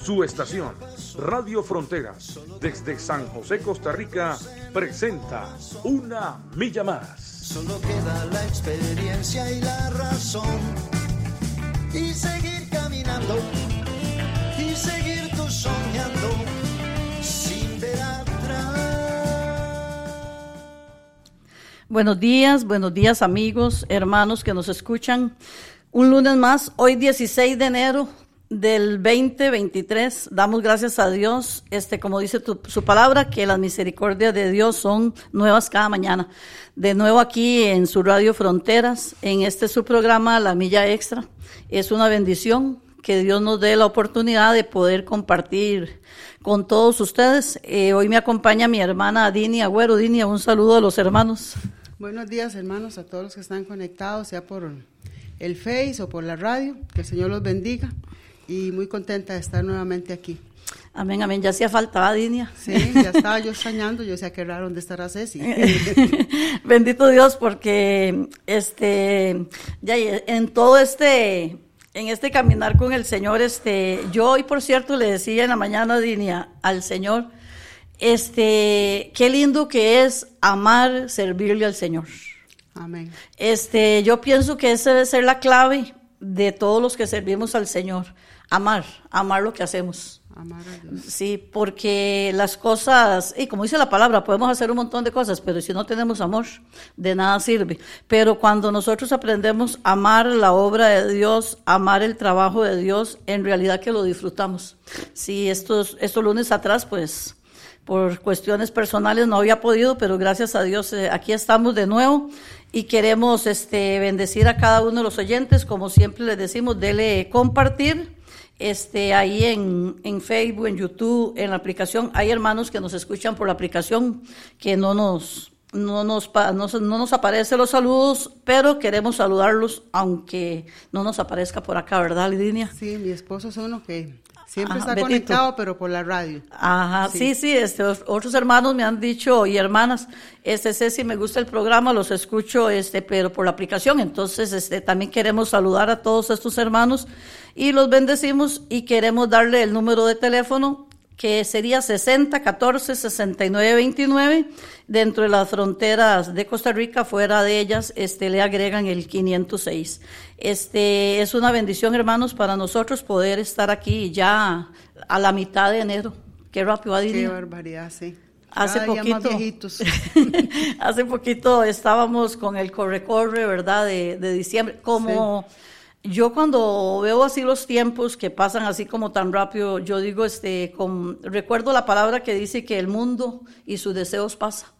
Su estación, Radio Fronteras, desde San José, Costa Rica, presenta Una Milla Más. Solo queda la experiencia y la razón. Y seguir caminando, y seguir tú soñando, sin ver atrás. Buenos días, buenos días amigos, hermanos que nos escuchan. Un lunes más, hoy 16 de enero del 2023. Damos gracias a Dios, este, como dice tu- su palabra, que las misericordias de Dios son nuevas cada mañana. De nuevo aquí en su Radio Fronteras, en este su programa La Milla Extra. Es una bendición que Dios nos dé la oportunidad de poder compartir con todos ustedes. Eh, hoy me acompaña mi hermana Dini Agüero. Dini, un saludo a los hermanos. Buenos días, hermanos, a todos los que están conectados, sea por el Face o por la radio. Que el Señor los bendiga. Y muy contenta de estar nuevamente aquí. Amén, amén. Ya hacía falta, ¿va, Dinia? Sí, ya estaba yo extrañando. Yo decía, qué raro, ¿dónde estará Ceci? Bendito Dios, porque este, ya en todo este, en este caminar con el Señor, este, yo hoy, por cierto, le decía en la mañana, Dinia, al Señor, este, qué lindo que es amar, servirle al Señor. Amén. Este, yo pienso que esa debe ser la clave de todos los que servimos al Señor. Amar, amar lo que hacemos. Amar a Dios. Sí, porque las cosas, y como dice la palabra, podemos hacer un montón de cosas, pero si no tenemos amor, de nada sirve. Pero cuando nosotros aprendemos a amar la obra de Dios, amar el trabajo de Dios, en realidad que lo disfrutamos. Sí, estos, estos lunes atrás, pues, por cuestiones personales no había podido, pero gracias a Dios eh, aquí estamos de nuevo y queremos este, bendecir a cada uno de los oyentes, como siempre les decimos, dele compartir este, ahí en, en Facebook, en YouTube, en la aplicación. Hay hermanos que nos escuchan por la aplicación que no nos, no nos, no, no nos aparecen los saludos, pero queremos saludarlos aunque no nos aparezca por acá, ¿verdad, Lidinia? Sí, mi esposo es uno que siempre Ajá, está Betito. conectado, pero por la radio. Ajá, sí, Sí. sí, este, os- otros hermanos me han dicho y hermanas, este Ceci, me gusta el programa, los escucho, este, pero por la aplicación, entonces, este, también queremos saludar a todos estos hermanos y los bendecimos y queremos darle el número de teléfono que sería 60 14 69 29 dentro de las fronteras de Costa Rica fuera de ellas este le agregan el 506 este es una bendición hermanos para nosotros poder estar aquí ya a la mitad de enero qué rápido va Qué barbaridad, sí. Hace poquito, hace poquito estábamos con el corre-corre, ¿verdad? De, de diciembre. Como yo cuando veo así los tiempos que pasan así como tan rápido, yo digo, este, con, recuerdo la palabra que dice que el mundo y sus deseos pasan,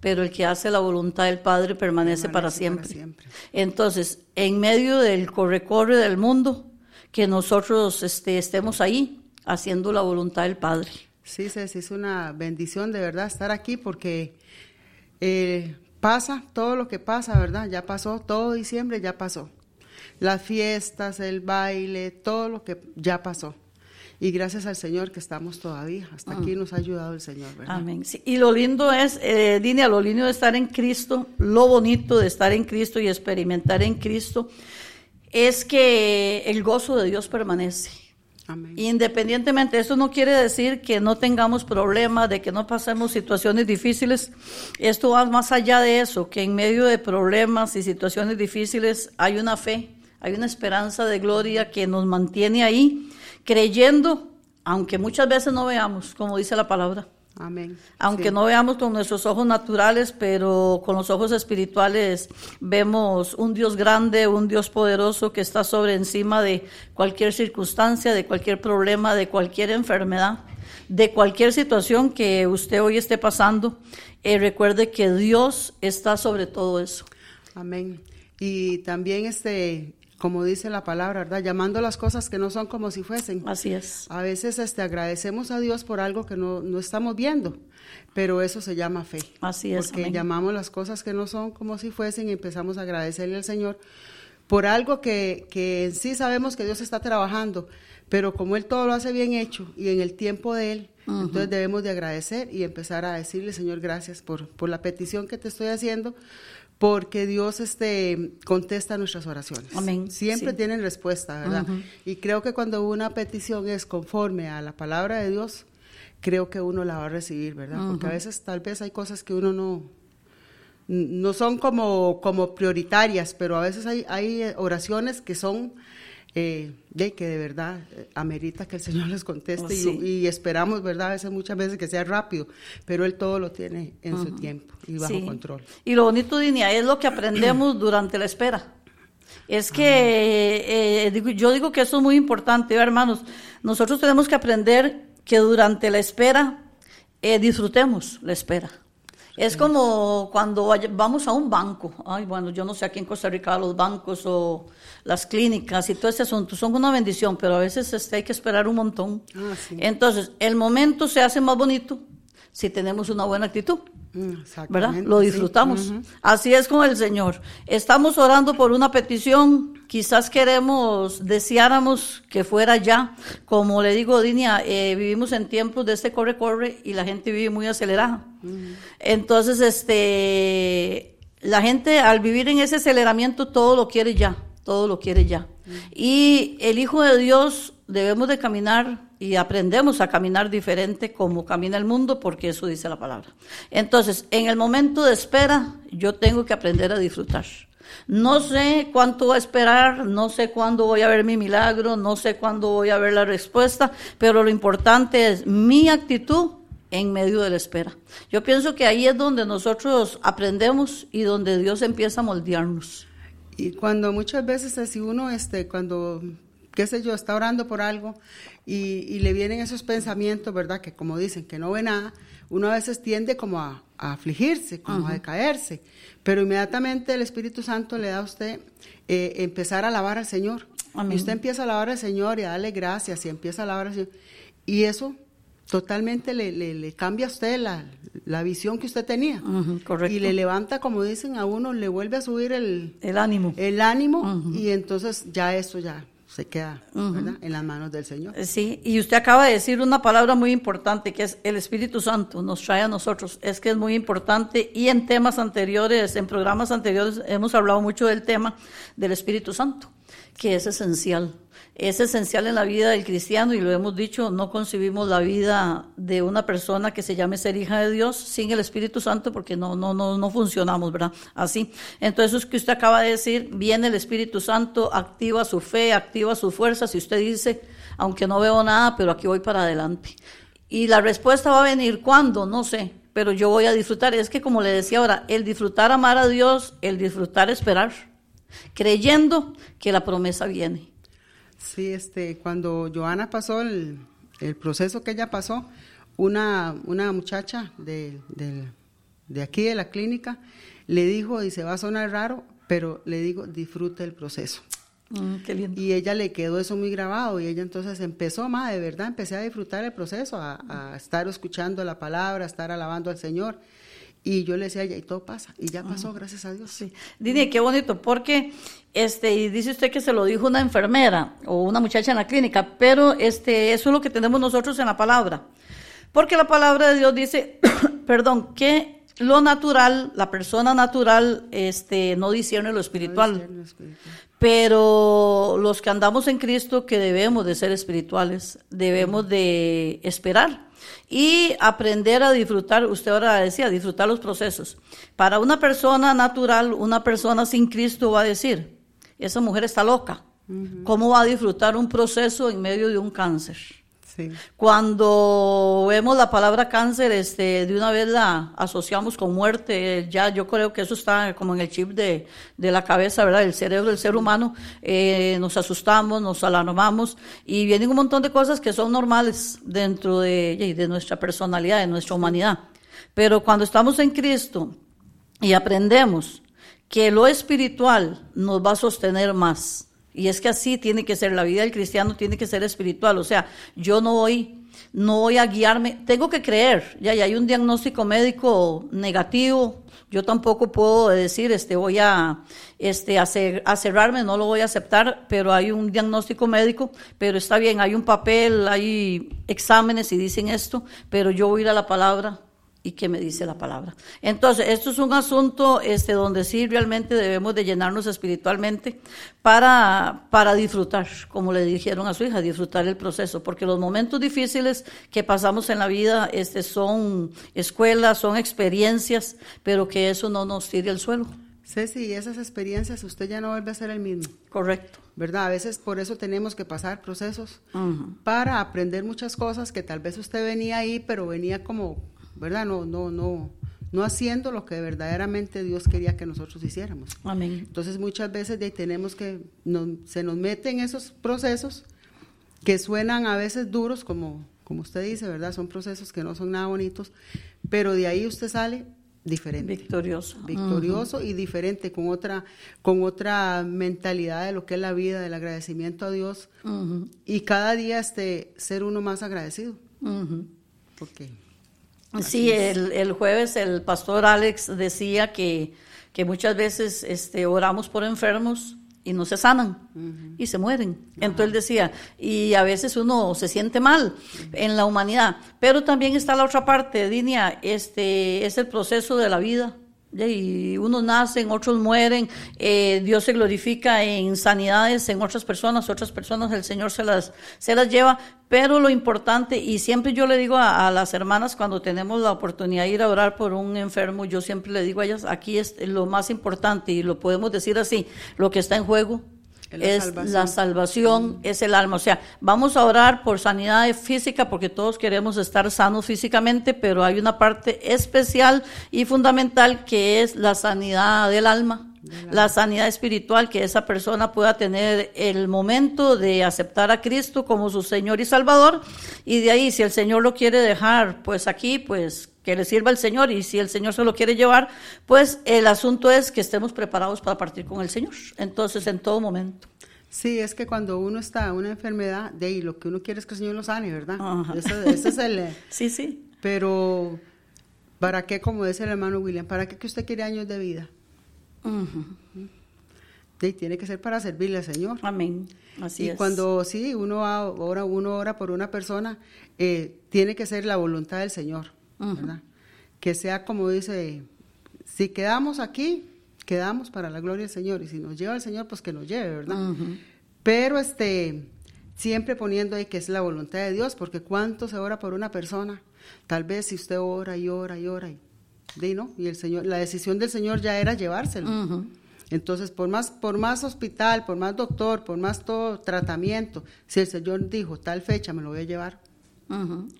pero el que hace la voluntad del Padre permanece, para, Permanece siempre. para siempre. Entonces, en medio del corre-corre del mundo, que nosotros este, estemos ahí haciendo la voluntad del Padre. Sí, Ceci, es una bendición de verdad estar aquí porque eh, pasa todo lo que pasa, ¿verdad? Ya pasó, todo diciembre ya pasó. Las fiestas, el baile, todo lo que ya pasó. Y gracias al Señor que estamos todavía. Hasta aquí nos ha ayudado el Señor, ¿verdad? Amén. Sí, y lo lindo es, eh, Dinia, lo lindo de estar en Cristo, lo bonito de estar en Cristo y experimentar en Cristo, es que el gozo de Dios permanece. Amén. Independientemente, eso no quiere decir que no tengamos problemas, de que no pasemos situaciones difíciles. Esto va más allá de eso, que en medio de problemas y situaciones difíciles hay una fe, hay una esperanza de gloria que nos mantiene ahí, creyendo, aunque muchas veces no veamos, como dice la palabra. Amén. Aunque Sí. no veamos con nuestros ojos naturales, pero con los ojos espirituales vemos un Dios grande, un Dios poderoso que está sobre encima de cualquier circunstancia, de cualquier problema, de cualquier enfermedad, de cualquier situación que usted hoy esté pasando. Eh, recuerde que Dios está sobre todo eso. Amén. Y también este como dice la palabra, ¿verdad? Llamando las cosas que no son como si fuesen. Así es. A veces este, agradecemos a Dios por algo que no, no estamos viendo, pero eso se llama fe. Así es, Porque amén. llamamos las cosas que no son como si fuesen y empezamos a agradecerle al Señor por algo que, que en sí sabemos que Dios está trabajando, pero como Él todo lo hace bien hecho y en el tiempo de Él, entonces debemos de agradecer y empezar a decirle, Señor, gracias por, por la petición que te estoy haciendo, porque Dios este, contesta nuestras oraciones. Amén, Siempre sí. tienen respuesta, ¿verdad? Y creo que cuando una petición es conforme a la palabra de Dios, creo que uno la va a recibir, ¿verdad? Porque a veces tal vez hay cosas que uno no, no son como, como prioritarias, pero a veces hay, hay eh, oraciones que son eh, de que de verdad eh, amerita que el Señor les conteste y- Sí. y, esperamos, ¿verdad? A veces muchas veces que sea rápido, pero Él todo lo tiene en su tiempo y bajo Sí. control. Y lo bonito, Dinia, es lo que aprendemos durante la espera. Es que eh, digo- yo digo que eso es muy importante, ¿verdad, hermanos. Nosotros tenemos que aprender que durante la espera eh, disfrutemos la espera. Es como cuando vamos a un banco. Ay, bueno, yo no sé aquí en Costa Rica los bancos o las clínicas y todo ese asunto son una bendición, pero a veces este, hay que esperar un montón. Ah, sí. Entonces, el momento se hace más bonito si tenemos una buena actitud. Mm, ¿verdad? Lo sí. disfrutamos. Así es con el Señor. Estamos orando por una petición, quizás queremos, deseáramos que fuera ya. Como le digo, Dinia, eh, vivimos en tiempos de este corre-corre y la gente vive muy acelerada. Entonces, este, la gente al vivir en ese aceleramiento todo lo quiere ya, todo lo quiere ya. Y el Hijo de Dios debemos de caminar y aprendemos a caminar diferente como camina el mundo, porque eso dice la palabra. Entonces, en el momento de espera, yo tengo que aprender a disfrutar. No sé cuánto voy a esperar, no sé cuándo voy a ver mi milagro, no sé cuándo voy a ver la respuesta, pero lo importante es mi actitud en medio de la espera. Yo pienso que ahí es donde nosotros aprendemos y donde Dios empieza a moldearnos. Y cuando muchas veces así uno, este, cuando, qué sé yo, está orando por algo y, y le vienen esos pensamientos, ¿verdad? Que como dicen, que no ve nada, uno a veces tiende como a, a afligirse, como a decaerse, pero inmediatamente el Espíritu Santo le da a usted eh, empezar a alabar al Señor. Amén. Y usted empieza a alabar al Señor y a darle gracias y empieza a alabar al Señor. Y eso totalmente le, le, le cambia a usted la, la visión que usted tenía. Correcto. Y le levanta, como dicen a uno, le vuelve a subir el, El ánimo. el ánimo y entonces ya eso ya se queda en las manos del Señor. Eh, Sí, y usted acaba de decir una palabra muy importante que es el Espíritu Santo, nos trae a nosotros. Es que es muy importante y en temas anteriores, en programas anteriores, hemos hablado mucho del tema del Espíritu Santo, que es esencial. Es esencial en la vida del cristiano y lo hemos dicho, no concebimos la vida de una persona que se llame ser hija de Dios sin el Espíritu Santo porque no, no, no, no funcionamos, ¿verdad? Así. Entonces, eso que usted acaba de decir, viene el Espíritu Santo, activa su fe, activa sus fuerzas y usted dice, aunque no veo nada, pero aquí voy para adelante. Y la respuesta va a venir cuando, no sé, pero yo voy a disfrutar. Es que como le decía ahora, el disfrutar amar a Dios, el disfrutar esperar, creyendo que la promesa viene. Sí, este, cuando Joana pasó el, el proceso que ella pasó, una, una muchacha de, de aquí de la clínica le dijo, y se va a sonar raro, pero le digo, disfrute el proceso. Mm, qué lindo. Y ella le quedó eso muy grabado y ella entonces empezó más, de verdad, empecé a disfrutar el proceso, a, a estar escuchando la palabra, a estar alabando al Señor. Y yo le decía a ella, y todo pasa, y ya pasó, gracias a Dios. Sí. Dini, qué bonito, porque este, y dice usted que se lo dijo una enfermera o una muchacha en la clínica, pero este, eso es lo que tenemos nosotros en la palabra. Porque la palabra de Dios dice, perdón, que lo natural, la persona natural, este, no discierne lo espiritual. Pero los que andamos en Cristo, que debemos de ser espirituales, debemos de esperar y aprender a disfrutar, usted ahora decía, disfrutar los procesos. Para una persona natural, una persona sin Cristo va a decir, esa mujer está loca. ¿Cómo va a disfrutar un proceso en medio de un cáncer? Sí. Cuando vemos la palabra cáncer, este, de una vez la asociamos con muerte. Ya yo creo que eso está como en el chip de, de la cabeza, ¿verdad? El cerebro del ser humano. Eh, nos asustamos, nos alarmamos y vienen un montón de cosas que son normales dentro de, de nuestra personalidad, de nuestra humanidad. Pero cuando estamos en Cristo y aprendemos que lo espiritual nos va a sostener más Y es que así tiene que ser, la vida del cristiano tiene que ser espiritual. O sea, yo no voy, no voy a guiarme, tengo que creer, ya, hay un diagnóstico médico negativo, yo tampoco puedo decir, este, voy a, este, a, a, cerrarme, no lo voy a aceptar, pero hay un diagnóstico médico, pero está bien, hay un papel, hay exámenes y dicen esto, pero yo voy a ir a la palabra y qué me dice la palabra. Entonces, esto es un asunto este, donde sí realmente debemos de llenarnos espiritualmente para, para disfrutar, como le dijeron a su hija, disfrutar el proceso, porque los momentos difíciles que pasamos en la vida este, son escuelas, son experiencias, pero que eso no nos tire al suelo. Ceci, esas experiencias usted ya no vuelve a ser el mismo. Correcto. ¿Verdad? A veces por eso tenemos que pasar procesos para aprender muchas cosas que tal vez usted venía ahí, pero venía como ¿verdad? No, no, no, no haciendo lo que verdaderamente Dios quería que nosotros hiciéramos. Amén. Entonces muchas veces de, tenemos que, se nos meten esos procesos que suenan a veces duros, como, como usted dice, ¿verdad? Son procesos que no son nada bonitos, pero de ahí usted sale diferente. Victorioso. Victorioso y diferente, con otra, con otra mentalidad de lo que es la vida, del agradecimiento a Dios. Y cada día este, ser uno más agradecido. Porque Sí, el, el, jueves el pastor Alex decía que, que muchas veces este, oramos por enfermos y no se sanan y se mueren. Entonces él decía, y a veces uno se siente mal en la humanidad, pero también está la otra parte, Dinia, este es el proceso de la vida y unos nacen, otros mueren, eh, Dios se glorifica en sanidades en otras personas, otras personas el Señor se las, se las lleva, pero lo importante, y siempre yo le digo a, a, las hermanas cuando tenemos la oportunidad de ir a orar por un enfermo, yo siempre le digo a ellas, aquí es lo más importante, y lo podemos decir así, lo que está en juego es la salvación, es el alma. O sea, vamos a orar por sanidad física porque todos queremos estar sanos físicamente, pero hay una parte especial y fundamental que es la sanidad del alma, la sanidad espiritual, que esa persona pueda tener el momento de aceptar a Cristo como su Señor y Salvador. Y de ahí, si el Señor lo quiere dejar, pues aquí, pues que le sirva al Señor y si el Señor se lo quiere llevar, pues el asunto es que estemos preparados para partir con el Señor. Entonces, en todo momento. Sí, es que cuando uno está en una enfermedad, de ahí lo que uno quiere es que el Señor lo sane, ¿verdad? Ese, es el... sí, sí. Pero, ¿para qué, como dice el hermano William, para qué que usted quiere años de vida? de, tiene que ser para servirle al Señor. Amén. Así y cuando sí, uno ora, uno ora por una persona, eh, tiene que ser la voluntad del Señor. Que sea como dice, si quedamos aquí, quedamos para la gloria del Señor, y si nos lleva el Señor, pues que nos lleve, ¿verdad? Pero este, siempre poniendo ahí que es la voluntad de Dios, porque cuánto se ora por una persona, tal vez si usted ora y ora y ora, y, ¿no? y el Señor, la decisión del Señor ya era llevárselo. Entonces, por más, por más hospital, por más doctor, por más todo tratamiento, si el Señor dijo tal fecha me lo voy a llevar.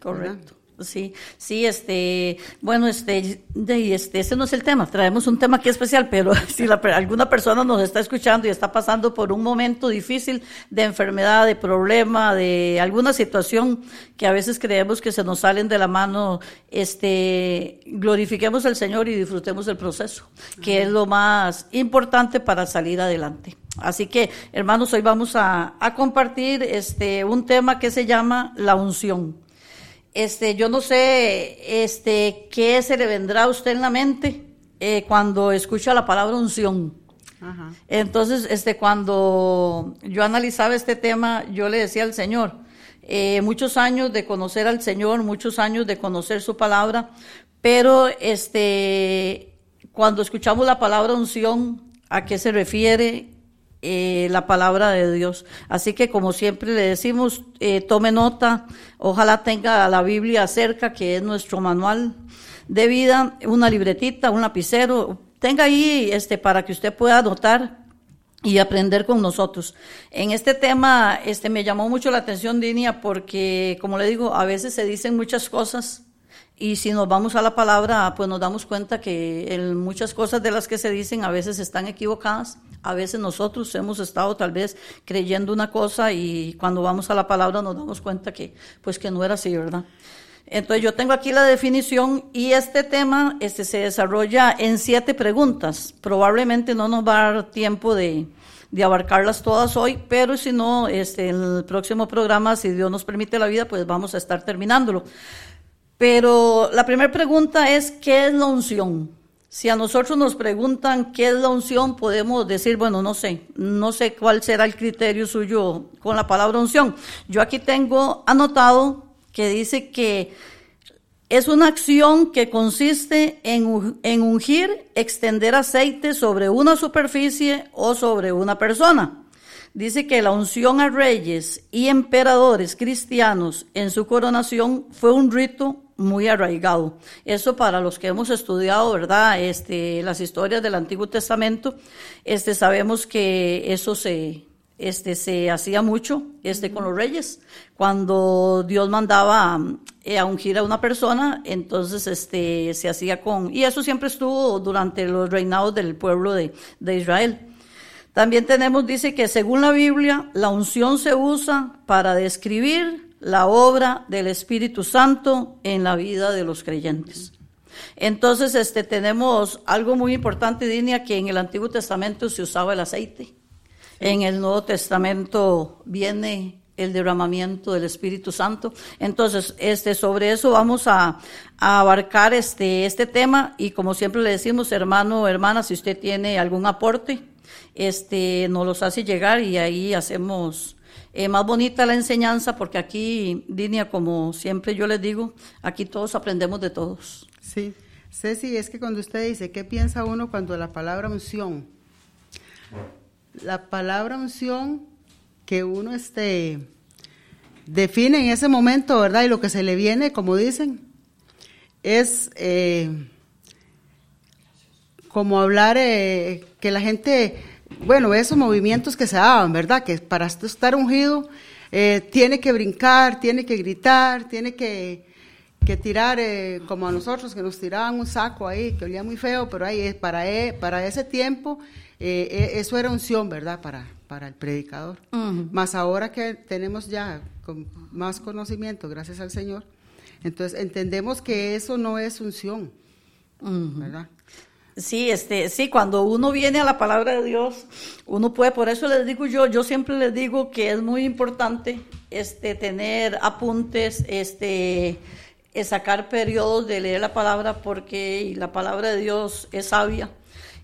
Correcto. Sí, sí, este, bueno, este, de, este, ese no es el tema, traemos un tema aquí especial, pero si la, alguna persona nos está escuchando y está pasando por un momento difícil de enfermedad, de problema, de alguna situación que a veces creemos que se nos salen de la mano, este, glorifiquemos al Señor y disfrutemos del proceso, que es lo más importante para salir adelante. Así que, hermanos, hoy vamos a, a compartir este, un tema que se llama la unción este, yo no sé, este, qué se le vendrá a usted en la mente eh, cuando escucha la palabra unción. Entonces, este, cuando yo analizaba este tema, yo le decía al Señor, eh, muchos años de conocer al Señor, muchos años de conocer su palabra, pero este, cuando escuchamos la palabra unción, ¿a qué se refiere? Eh, la palabra de Dios. Así que como siempre le decimos, eh, tome nota, ojalá tenga la Biblia cerca, que es nuestro manual de vida, una libretita, un lapicero, tenga ahí este para que usted pueda anotar y aprender con nosotros. En este tema este me llamó mucho la atención Dinia porque como le digo, a veces se dicen muchas cosas y si nos vamos a la palabra, pues nos damos cuenta que muchas cosas de las que se dicen a veces están equivocadas. A veces nosotros hemos estado tal vez creyendo una cosa y cuando vamos a la palabra nos damos cuenta que, pues que no era así, ¿verdad? Entonces yo tengo aquí la definición y este tema este, se desarrolla en siete preguntas. Probablemente no nos va a dar tiempo de, de abarcarlas todas hoy, pero si no, este, en el próximo programa, si Dios nos permite la vida, pues vamos a estar terminándolo. Pero la primera pregunta es, ¿qué es la unción? Si a nosotros nos preguntan qué es la unción, podemos decir, bueno, no sé, no sé cuál será el criterio suyo con la palabra unción. Yo aquí tengo anotado que dice que es una acción que consiste en, en ungir, extender aceite sobre una superficie o sobre una persona. Dice que la unción a reyes y emperadores cristianos en su coronación fue un rito muy arraigado. Eso para los que hemos estudiado, ¿verdad? Este, las historias del Antiguo Testamento, este, sabemos que eso se, este, se hacía mucho, este, con los reyes. Cuando Dios mandaba eh, a ungir a una persona, entonces, este, se hacía con, y eso siempre estuvo durante los reinados del pueblo de, de Israel. También tenemos, dice que según la Biblia, la unción se usa para describir la obra del Espíritu Santo en la vida de los creyentes. Entonces, este, tenemos algo muy importante, Dinia, que en el Antiguo Testamento se usaba el aceite. En el Nuevo Testamento viene el derramamiento del Espíritu Santo. Entonces, este, sobre eso vamos a, abarcar este, este tema y como siempre le decimos, hermano hermana, si usted tiene algún aporte, este, nos los hace llegar y ahí hacemos eh, más bonita la enseñanza porque aquí, Dinia, como siempre yo les digo, aquí todos aprendemos de todos. Sí, Ceci, es que cuando usted dice, ¿qué piensa uno cuando la palabra unción? La palabra unción que uno este, define en ese momento, ¿verdad? Y lo que se le viene, como dicen, es eh, como hablar eh, que la gente bueno, esos movimientos que se daban, ¿verdad? Que para estar ungido eh, tiene que brincar, tiene que gritar, tiene que, tirar eh, como a nosotros, que nos tiraban un saco ahí, que olía muy feo, pero ahí para, e, para ese tiempo eh, e, eso era unción, ¿verdad? Para, para el predicador. Más ahora que tenemos ya con más conocimiento, gracias al Señor, entonces entendemos que eso no es unción, ¿verdad? Sí, este, sí, cuando uno viene a la palabra de Dios, uno puede, por eso les digo yo, yo siempre les digo que es muy importante este, tener apuntes, este, eh, sacar periodos de leer la palabra, porque la palabra de Dios es sabia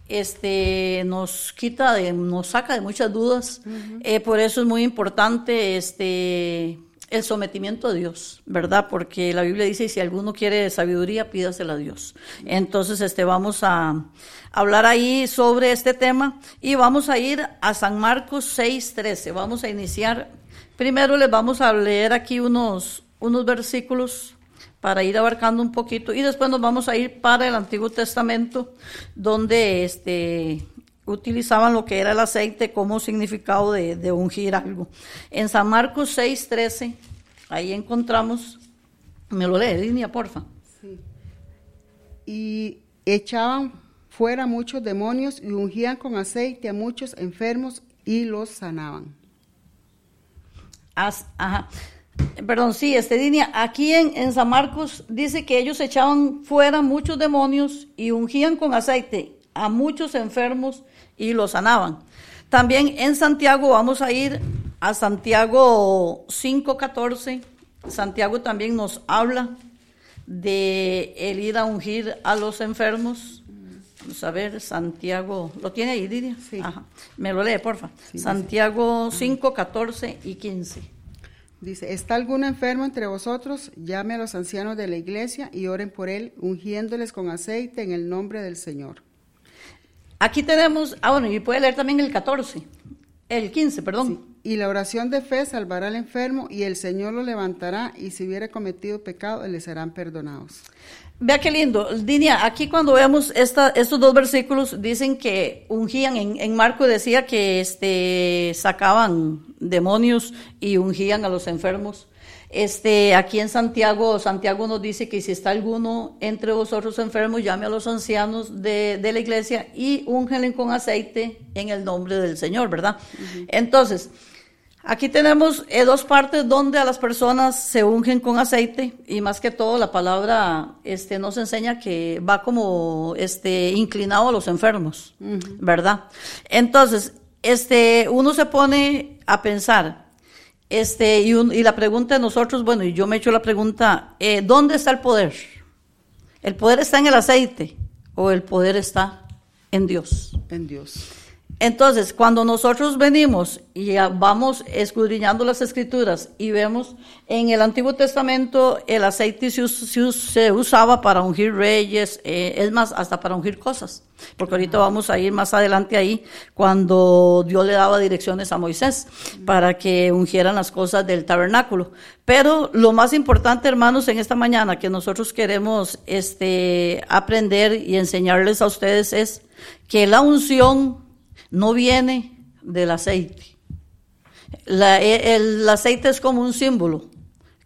este nos quita de, nos saca de muchas dudas. Eh, por eso es muy importante este el sometimiento a Dios, ¿verdad? Porque la Biblia dice, si alguno quiere sabiduría, pídasela a Dios. Entonces, este, vamos a hablar ahí sobre este tema y vamos a ir a San Marcos 6.13. Vamos a iniciar. Primero les vamos a leer aquí unos, unos versículos para ir abarcando un poquito y después nos vamos a ir para el Antiguo Testamento, donde este utilizaban lo que era el aceite como significado de, ungir algo. En San Marcos 6, 13, ahí encontramos, me lo lee, línea, porfa. Sí. Y echaban fuera muchos demonios y ungían con aceite a muchos enfermos y los sanaban. ajá. Perdón, sí, este línea. Aquí en, en San Marcos dice que ellos echaban fuera muchos demonios y ungían con aceite a muchos enfermos y lo sanaban. También en Santiago vamos a ir a Santiago 5.14. Santiago también nos habla de el ir a ungir a los enfermos. Vamos a ver, Santiago, ¿lo tiene ahí, Lidia? Sí. Me lo lee, porfa. Santiago 5, 14 y 15. Dice, ¿está algún enfermo entre vosotros? Llame a los ancianos de la iglesia y oren por él, ungiéndoles con aceite en el nombre del Señor. Aquí tenemos, ah bueno, y puede leer también el 14, el 15, perdón. Y la oración de fe salvará al enfermo y el Señor lo levantará y si hubiera cometido pecado le serán perdonados. Vea qué lindo. Dinia, aquí cuando vemos esta, estos dos versículos dicen que ungían, en, en Marco decía que este, sacaban demonios y ungían a los enfermos. Este, aquí en Santiago, Santiago nos dice que si está alguno entre vosotros enfermos, llame a los ancianos de, la iglesia y úngelen con aceite en el nombre del Señor, ¿verdad? Entonces, aquí tenemos eh, dos partes donde a las personas se ungen con aceite y más que todo la palabra este, nos enseña que va como este, inclinado a los enfermos, ¿verdad? Entonces, este, uno se pone a pensar, este, y, un- y la pregunta de nosotros, bueno, y yo me he hecho la pregunta, eh, ¿dónde está el poder? ¿El poder está en el aceite o el poder está en Dios? En Dios. Entonces, cuando nosotros venimos y vamos escudriñando las escrituras y vemos en el Antiguo Testamento el aceite se, se us- se usaba para ungir reyes, eh, es más, hasta para ungir cosas, porque ahorita vamos a ir más adelante ahí cuando Dios le daba direcciones a Moisés para que ungieran las cosas del tabernáculo. Pero lo más importante, hermanos, en esta mañana que nosotros queremos este, aprender y enseñarles a ustedes es que la unción no viene del aceite. La- e- el, aceite es como un símbolo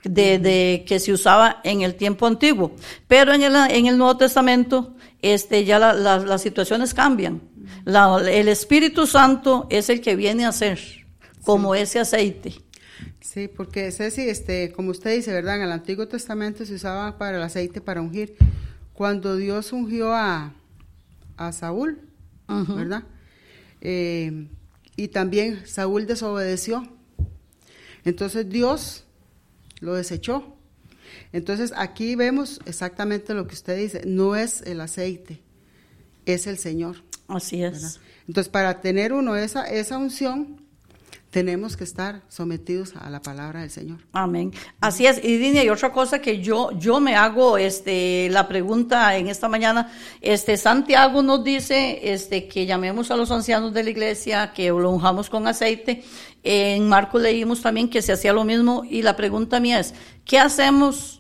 de, de que se usaba en el tiempo antiguo, pero en el, en el Nuevo Testamento este, ya la- la- las situaciones cambian. El Espíritu Santo es el que viene a ser como ese aceite. Sí, porque Ceci, este, como usted dice, ¿verdad? En el Antiguo Testamento se usaba para el aceite para ungir. Cuando Dios ungió a, a Saúl, ¿verdad? Eh, y también Saúl desobedeció. Entonces Dios lo desechó. Entonces aquí vemos exactamente lo que usted dice. No es el aceite, es el Señor. Así ¿verdad? es. Entonces, para tener uno esa, esa unción, tenemos que estar sometidos a la palabra del Señor. Amén. Así es. Y Dinia, y otra cosa que yo, yo me hago este, la pregunta en esta mañana, este, Santiago nos dice este, que llamemos a los ancianos de la iglesia, que lo unjamos con aceite. En Marcos leímos también que se hacía lo mismo. Y la pregunta mía es, ¿qué hacemos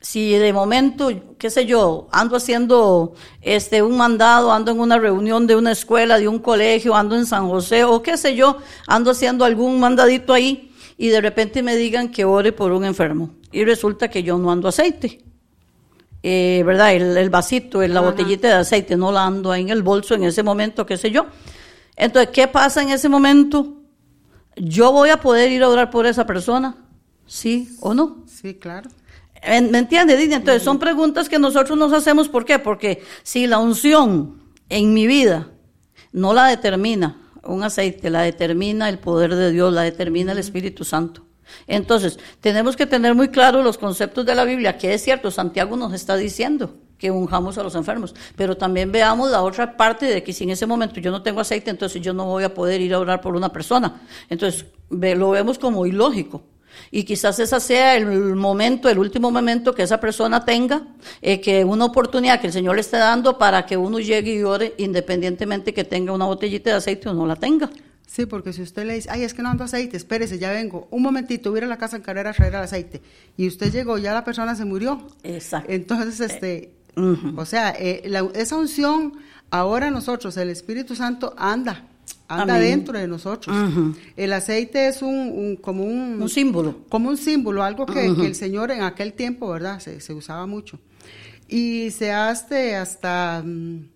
si de momento, qué sé yo, ando haciendo este un mandado, ando en una reunión de una escuela, de un colegio, ando en San José o qué sé yo, ando haciendo algún mandadito ahí y de repente me digan que ore por un enfermo y resulta que yo no ando aceite. Eh, ¿Verdad? El, el vasito, la Ajá. botellita de aceite, no la ando ahí en el bolso en ese momento, qué sé yo. Entonces, ¿qué pasa en ese momento? ¿Yo voy a poder ir a orar por esa persona? ¿Sí o no? Sí, claro. ¿Me entiende, Didi? Entonces, son preguntas que nosotros nos hacemos. ¿Por qué? Porque si la unción en mi vida no la determina un aceite, la determina el poder de Dios, la determina el Espíritu Santo. Entonces, tenemos que tener muy claros los conceptos de la Biblia, que es cierto, Santiago nos está diciendo que unjamos a los enfermos, pero también veamos la otra parte de que si en ese momento yo no tengo aceite, entonces yo no voy a poder ir a orar por una persona. Entonces, lo vemos como ilógico. Y quizás ese sea el momento, el último momento que esa persona tenga, eh, que una oportunidad que el Señor le esté dando para que uno llegue y ore independientemente que tenga una botellita de aceite o no la tenga. Sí, porque si usted le dice, ay, es que no ando aceite, espérese, ya vengo. Un momentito, voy a ir a la casa en carrera a traer el aceite. Y usted llegó, ya la persona se murió. Exacto. Entonces, este, ujú. o sea, eh, la- esa unción, ahora nosotros, el Espíritu Santo anda, anda Amén. dentro de nosotros. El aceite es un, un- como un, Un símbolo. como un símbolo, algo que, que el Señor en aquel tiempo, ¿verdad? Se, se usaba mucho. Y se hace hasta... mm,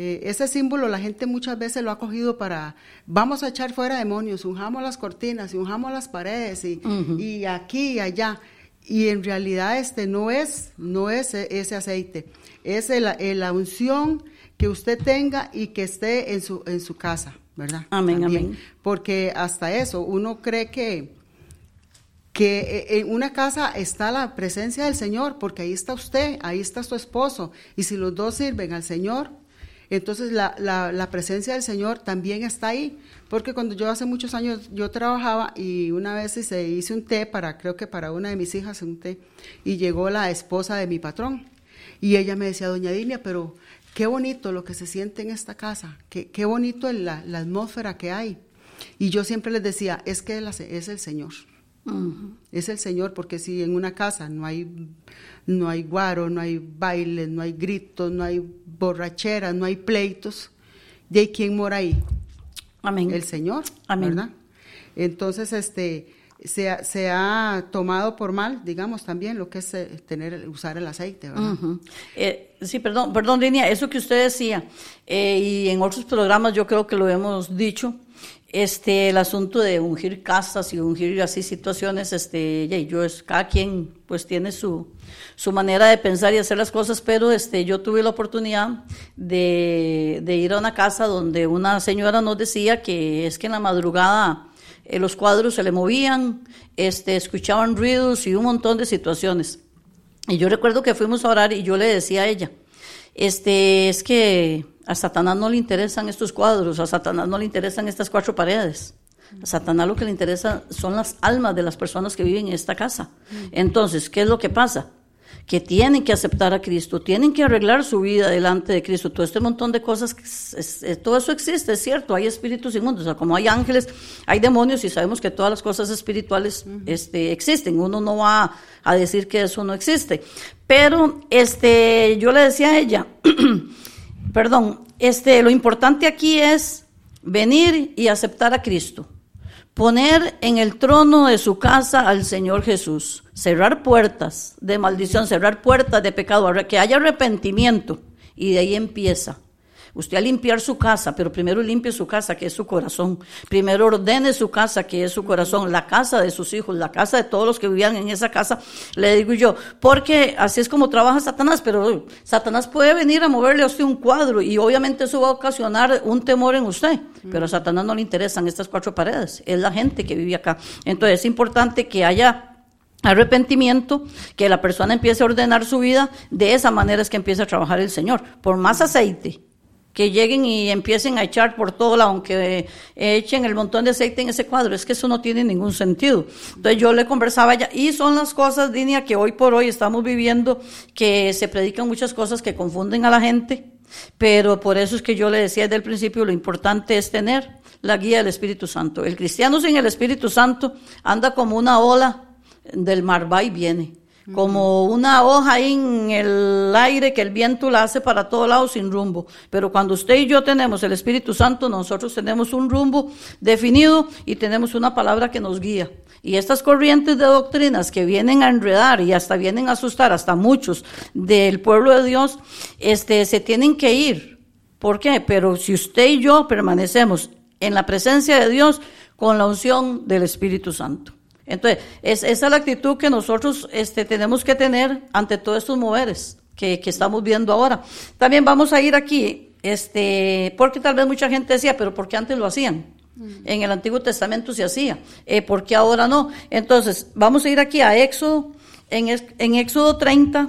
eh, ese símbolo la gente muchas veces lo ha cogido para, vamos a echar fuera demonios, unjamos las cortinas y unjamos las paredes y, y aquí y allá. Y en realidad este no es, no es e- ese aceite, es el- la unción que usted tenga y que esté en su, en su casa, ¿verdad? Amén, También. amén. Porque hasta eso, uno cree que, que eh, en una casa está la presencia del Señor, porque ahí está usted, ahí está su esposo, y si los dos sirven al Señor, entonces la, la, la presencia del Señor también está ahí, porque cuando yo hace muchos años yo trabajaba y una vez se hice un té para, creo que para una de mis hijas un té, y llegó la esposa de mi patrón, y ella me decía, doña Dinia, pero qué bonito lo que se siente en esta casa, qué, qué bonito la, la atmósfera que hay. Y yo siempre les decía, es que es el Señor. Es el Señor, porque si en una casa no hay, no hay guaro, no hay bailes, no hay gritos, no hay borracheras, no hay pleitos, ¿de quién mora ahí? Amén. El Señor, Amén. ¿verdad? Entonces, este, se ha, se ha tomado por mal, digamos, también lo que es eh, tener, usar el aceite, ¿verdad? Eh, sí, perdón, perdón, Línea, eso que usted decía, eh, y en otros programas yo creo que lo hemos dicho, este, el asunto de ungir casas y ungir así situaciones, este, ya, yo es, cada quien pues tiene su, su manera de pensar y hacer las cosas, pero este, yo tuve la oportunidad de, de ir a una casa donde una señora nos decía que es que en la madrugada eh, los cuadros se le movían, este, escuchaban ruidos y un montón de situaciones. Y yo recuerdo que fuimos a orar y yo le decía a ella, este, es que a Satanás no le interesan estos cuadros, a Satanás no le interesan estas cuatro paredes. A Satanás lo que le interesa son las almas de las personas que viven en esta casa. Entonces, ¿qué es lo que pasa? Que tienen que aceptar a Cristo, tienen que arreglar su vida delante de Cristo. Todo este montón de cosas, todo eso existe, es cierto. Hay espíritus inmundos, o sea, como hay ángeles, hay demonios y sabemos que todas las cosas espirituales este, existen. Uno no va a decir que eso no existe. Pero este, yo le decía a ella, perdón, este, lo importante aquí es venir y aceptar a Cristo, poner en el trono de su casa al Señor Jesús, cerrar puertas de maldición, cerrar puertas de pecado, que haya arrepentimiento. Y de ahí empieza Usted a limpiar su casa, pero primero limpie su casa, que es su corazón. Primero ordene su casa, que es su corazón, la casa de sus hijos, la casa de todos los que vivían en esa casa, le digo yo, porque así es como trabaja Satanás, pero Satanás puede venir a moverle a usted un cuadro y obviamente eso va a ocasionar un temor en usted, pero a Satanás no le interesan estas cuatro paredes, es la gente que vive acá. Entonces es importante que haya arrepentimiento, que la persona empiece a ordenar su vida, de esa manera es que empieza a trabajar el Señor. Por más aceite que lleguen y empiecen a echar por todo lado, aunque echen el montón de aceite en ese cuadro, es que eso no tiene ningún sentido. Entonces yo le conversaba ya, y son las cosas, Dinia, que hoy por hoy estamos viviendo, que se predican muchas cosas que confunden a la gente, pero por eso es que yo le decía desde el principio, lo importante es tener la guía del Espíritu Santo. El cristiano sin el Espíritu Santo anda como una ola del mar, va y viene como una hoja ahí en el aire que el viento la hace para todos lados sin rumbo. Pero cuando usted y yo tenemos el Espíritu Santo, nosotros tenemos un rumbo definido y tenemos una palabra que nos guía. Y estas corrientes de doctrinas que vienen a enredar y hasta vienen a asustar hasta muchos del pueblo de Dios, este, se tienen que ir. ¿Por qué? Pero si usted y yo permanecemos en la presencia de Dios con la unción del Espíritu Santo. Entonces, es, esa es la actitud que nosotros este, tenemos que tener ante todos estos moveres que, estamos viendo ahora. También vamos a ir aquí, este, porque tal vez mucha gente decía, pero ¿por qué antes lo hacían? Mm. En el Antiguo Testamento se hacía, eh, ¿por qué ahora no? Entonces, vamos a ir aquí a Éxodo, en, en Éxodo 30,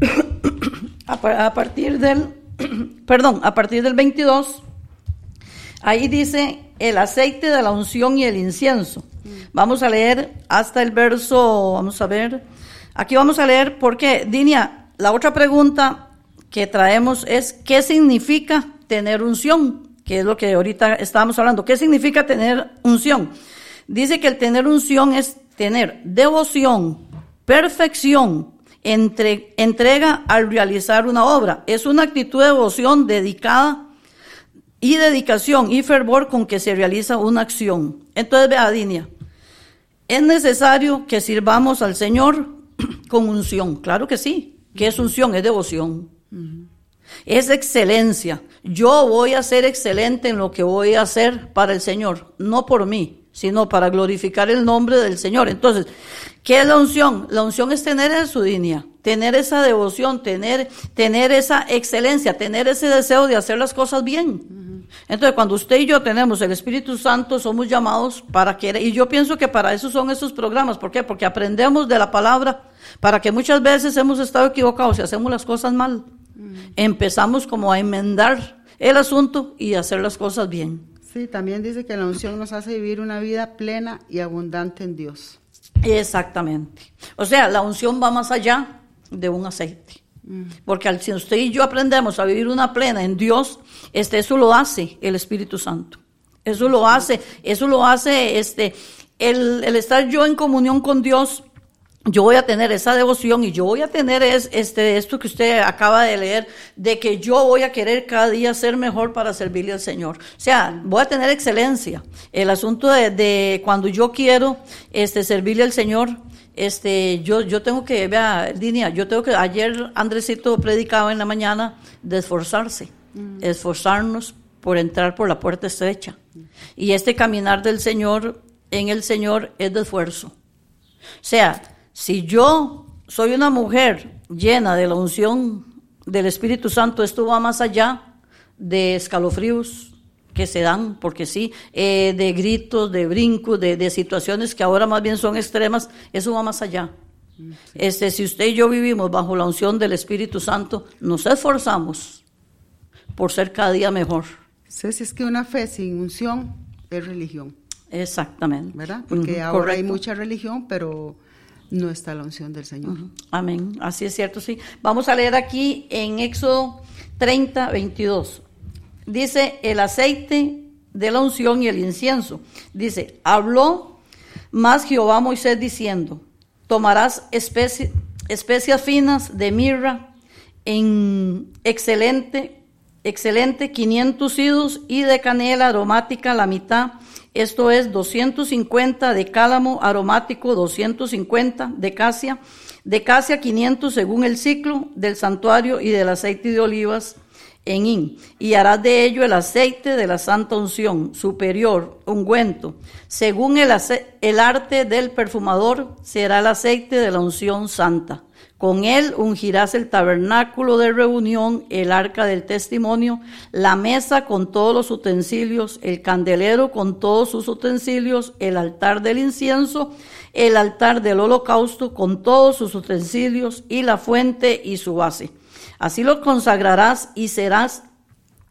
a, a partir del, perdón, a partir del 22, ahí dice el aceite de la unción y el incienso. Vamos a leer hasta el verso, vamos a ver, aquí vamos a leer porque, Dinia, la otra pregunta que traemos es, ¿qué significa tener unción? Que es lo que ahorita estábamos hablando. ¿Qué significa tener unción? Dice que el tener unción es tener devoción, perfección, entre, entrega al realizar una obra. Es una actitud de devoción dedicada y dedicación y fervor con que se realiza una acción. Entonces, vea, Dinia, es necesario que sirvamos al Señor con unción. Claro que sí. ¿Qué es unción? Es devoción. Es excelencia. Yo voy a ser excelente en lo que voy a hacer para el Señor, no por mí, sino para glorificar el nombre del Señor. Entonces, ¿qué es la unción? La unción es tener en su tener esa devoción, tener, tener esa excelencia, tener ese deseo de hacer las cosas bien. Entonces, cuando usted y yo tenemos el Espíritu Santo, somos llamados para que, y yo pienso que para eso son esos programas. ¿Por qué? Porque aprendemos de la palabra, para que muchas veces hemos estado equivocados y hacemos las cosas mal. Mm. Empezamos como a enmendar el asunto y hacer las cosas bien. Sí, también dice que la unción nos hace vivir una vida plena y abundante en Dios. Exactamente. O sea, la unción va más allá de un aceite. Porque si usted y yo aprendemos a vivir una plena en Dios, este, eso lo hace el Espíritu Santo. Eso lo hace, eso lo hace este, el, el estar yo en comunión con Dios yo voy a tener esa devoción y yo voy a tener es, este, esto que usted acaba de leer, de que yo voy a querer cada día ser mejor para servirle al Señor. O sea, voy a tener excelencia. El asunto de, de cuando yo quiero este, servirle al Señor, este, yo, yo tengo que, vea, línea, yo tengo que, ayer Andresito predicaba en la mañana de esforzarse, mm. esforzarnos por entrar por la puerta estrecha. Y este caminar del Señor en el Señor es de esfuerzo. O sea, si yo soy una mujer llena de la unción del Espíritu Santo, esto va más allá de escalofríos que se dan, porque sí, eh, de gritos, de brincos, de, de, situaciones que ahora más bien son extremas, eso va más allá. Este, si usted y yo vivimos bajo la unción del Espíritu Santo, nos esforzamos por ser cada día mejor. Entonces es que una fe sin unción es religión. Exactamente. ¿Verdad? Porque ahora hay mucha religión, pero no está la unción del Señor. Amén. Así es cierto, sí. Vamos a leer aquí en Éxodo 30, 22. Dice el aceite de la unción y el incienso. Dice, habló más Jehová Moisés diciendo, tomarás especias finas de mirra en excelente, excelente 500 idos y de canela aromática la mitad. Esto es 250 de cálamo aromático, 250 de casia, de casia 500 según el ciclo del santuario y del aceite de olivas en hin. Y harás de ello el aceite de la santa unción superior, ungüento. Según el, el arte del perfumador, será el aceite de la unción santa. Con él ungirás el tabernáculo de reunión, el arca del testimonio, la mesa con todos los utensilios, el candelero con todos sus utensilios, el altar del incienso, el altar del holocausto con todos sus utensilios y la fuente y su base. Así lo consagrarás y serás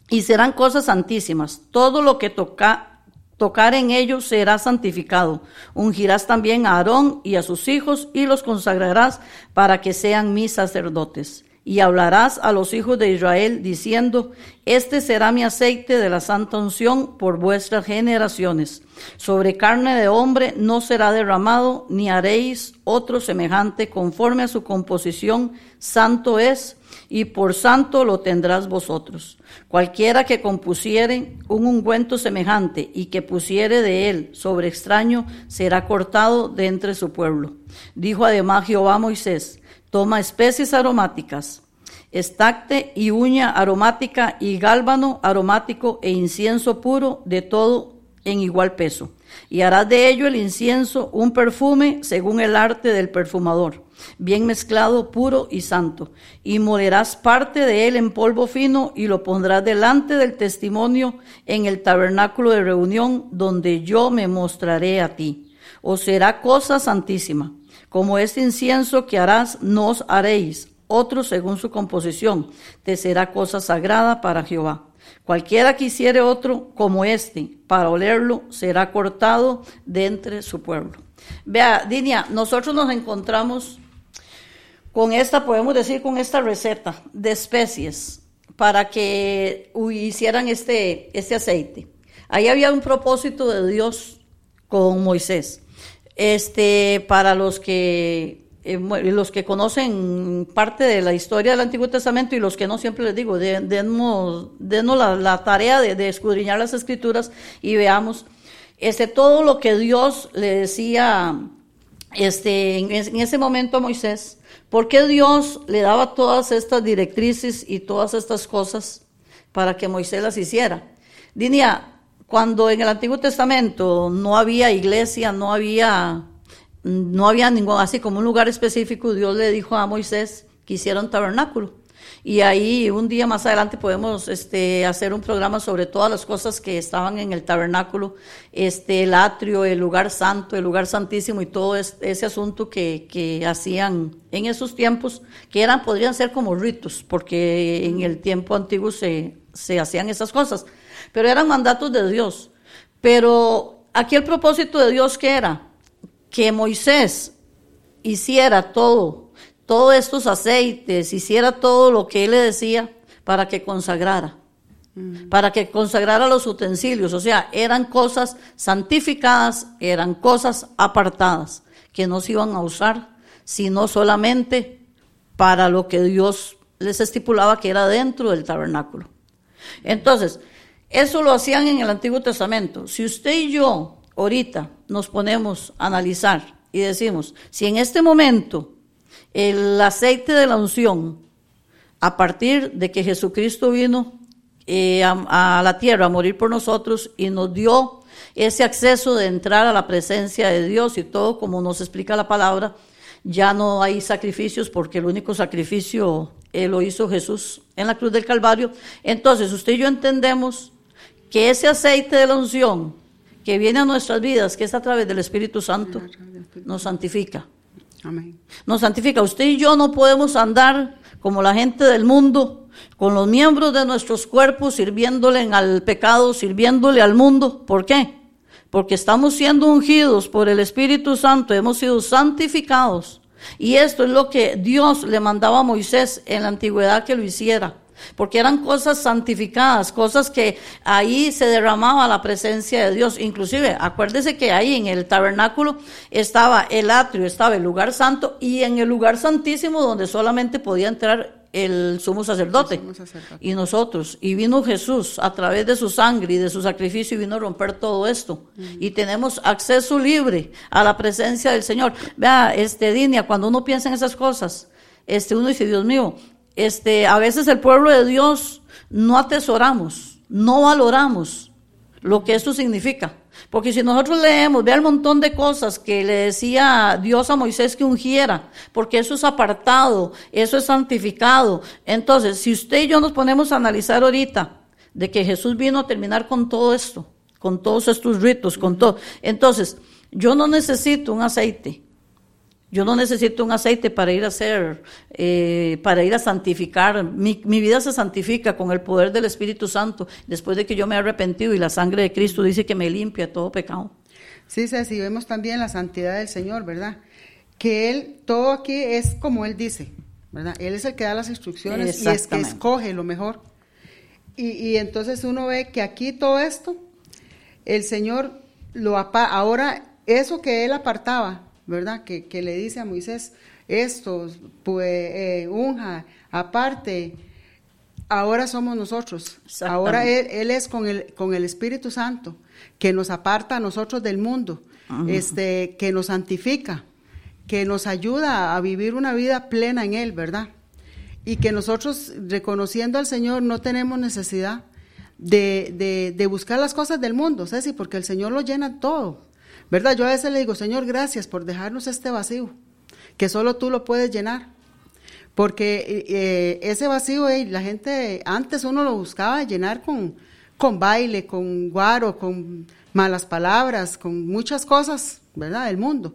y serán cosas santísimas. Todo lo que toca tocar en ellos será santificado. Ungirás también a Aarón y a sus hijos y los consagrarás para que sean mis sacerdotes. Y hablarás a los hijos de Israel diciendo, este será mi aceite de la santa unción por vuestras generaciones. Sobre carne de hombre no será derramado, ni haréis otro semejante conforme a su composición. Santo es, y por santo lo tendrás vosotros. Cualquiera que compusiere un ungüento semejante y que pusiere de él sobre extraño será cortado de entre su pueblo. Dijo además Jehová Moisés, toma especies aromáticas, estacte y uña aromática y gálbano aromático e incienso puro de todo en igual peso. Y harás de ello el incienso un perfume según el arte del perfumador, bien mezclado, puro y santo. Y molerás parte de él en polvo fino y lo pondrás delante del testimonio en el tabernáculo de reunión donde yo me mostraré a ti. Os será cosa santísima. Como este incienso que harás, no os haréis otro según su composición. Te será cosa sagrada para Jehová. Cualquiera que hiciere otro como este, para olerlo, será cortado de entre su pueblo. Vea, Dinia, nosotros nos encontramos con esta, podemos decir, con esta receta de especies para que hicieran este, este aceite. Ahí había un propósito de Dios con Moisés. Este, para los que eh, los que conocen parte de la historia del Antiguo Testamento y los que no, siempre les digo, de, denos, denos la, la, tarea de, de, escudriñar las escrituras y veamos este, todo lo que Dios le decía este, en, en ese momento a Moisés, por qué Dios le daba todas estas directrices y todas estas cosas para que Moisés las hiciera. Diría, cuando en el Antiguo Testamento no había iglesia, no había no había ningún, así como un lugar específico, Dios le dijo a Moisés que hiciera un tabernáculo. Y ahí un día más adelante podemos este, hacer un programa sobre todas las cosas que estaban en el tabernáculo, este, el atrio, el lugar santo, el lugar santísimo y todo ese asunto que, que hacían en esos tiempos, que eran, podrían ser como ritos, porque en el tiempo antiguo se, se hacían esas cosas, pero eran mandatos de Dios. Pero aquí el propósito de Dios, ¿qué era? Que Moisés hiciera todo, todos estos aceites, hiciera todo lo que él le decía para que consagrara, mm. para que consagrara los utensilios, o sea, eran cosas santificadas, eran cosas apartadas, que no se iban a usar, sino solamente para lo que Dios les estipulaba que era dentro del tabernáculo. Entonces, eso lo hacían en el Antiguo Testamento. Si usted y yo ahorita nos ponemos a analizar y decimos, si en este momento el aceite de la unción, a partir de que Jesucristo vino eh, a, la tierra a morir por nosotros y nos dio ese acceso de entrar a la presencia de Dios y todo como nos explica la palabra, ya no hay sacrificios porque el único sacrificio eh, lo hizo Jesús en la cruz del Calvario. Entonces, usted y yo entendemos que ese aceite de la unción que viene a nuestras vidas, que es a través del Espíritu Santo, nos santifica. Amén. Nos santifica. Usted y yo no podemos andar como la gente del mundo, con los miembros de nuestros cuerpos sirviéndole al pecado, sirviéndole al mundo. ¿Por qué? Porque estamos siendo ungidos por el Espíritu Santo, hemos sido santificados. Y esto es lo que Dios le mandaba a Moisés en la antigüedad que lo hiciera. Porque eran cosas santificadas, cosas que ahí se derramaba la presencia de Dios. Inclusive, acuérdese que ahí en el tabernáculo estaba el atrio, estaba el lugar santo y en el lugar santísimo donde solamente podía entrar el sumo sacerdote, El sumo sacerdote. y nosotros. Y vino Jesús a través de su sangre y de su sacrificio y vino a romper todo esto. Y tenemos acceso libre a la presencia del Señor. Vea, este Dinia, cuando uno piensa en esas cosas, este uno dice, Dios mío, este, a veces el pueblo de Dios no atesoramos, no valoramos lo que esto significa. Porque si nosotros leemos, vea el montón de cosas que le decía Dios a Moisés que ungiera, porque eso es apartado, eso es santificado. Entonces, si usted y yo nos ponemos a analizar ahorita de que Jesús vino a terminar con todo esto, con todos estos ritos, con todo. Entonces, yo no necesito un aceite. Yo no necesito un aceite para ir a hacer, eh, para ir a santificar. Mi, mi vida se santifica con el poder del Espíritu Santo después de que yo me he arrepentido y la sangre de Cristo dice que me limpia todo pecado. Sí, Ceci, vemos también la santidad del Señor, ¿verdad? Que Él, todo aquí es como Él dice, ¿verdad? Él es el que da las instrucciones y es que escoge lo mejor. Y, y entonces uno ve que aquí todo esto, el Señor lo ahora, eso que Él apartaba, ¿verdad? Que, que le dice a Moisés, esto, pues, eh, unja, aparte, ahora somos nosotros. Ahora él, él es con el, con el Espíritu Santo, que nos aparta a nosotros del mundo, este, que nos santifica, que nos ayuda a vivir una vida plena en Él, ¿verdad? Y que nosotros, reconociendo al Señor, no tenemos necesidad de, de, de buscar las cosas del mundo, Ceci, porque el Señor lo llena todo, ¿verdad? Yo a veces le digo, Señor, gracias por dejarnos este vacío, que solo tú lo puedes llenar. Porque eh, ese vacío, eh, la gente, antes uno lo buscaba llenar con, con baile, con guaro, con malas palabras, con muchas cosas, ¿verdad? Del mundo.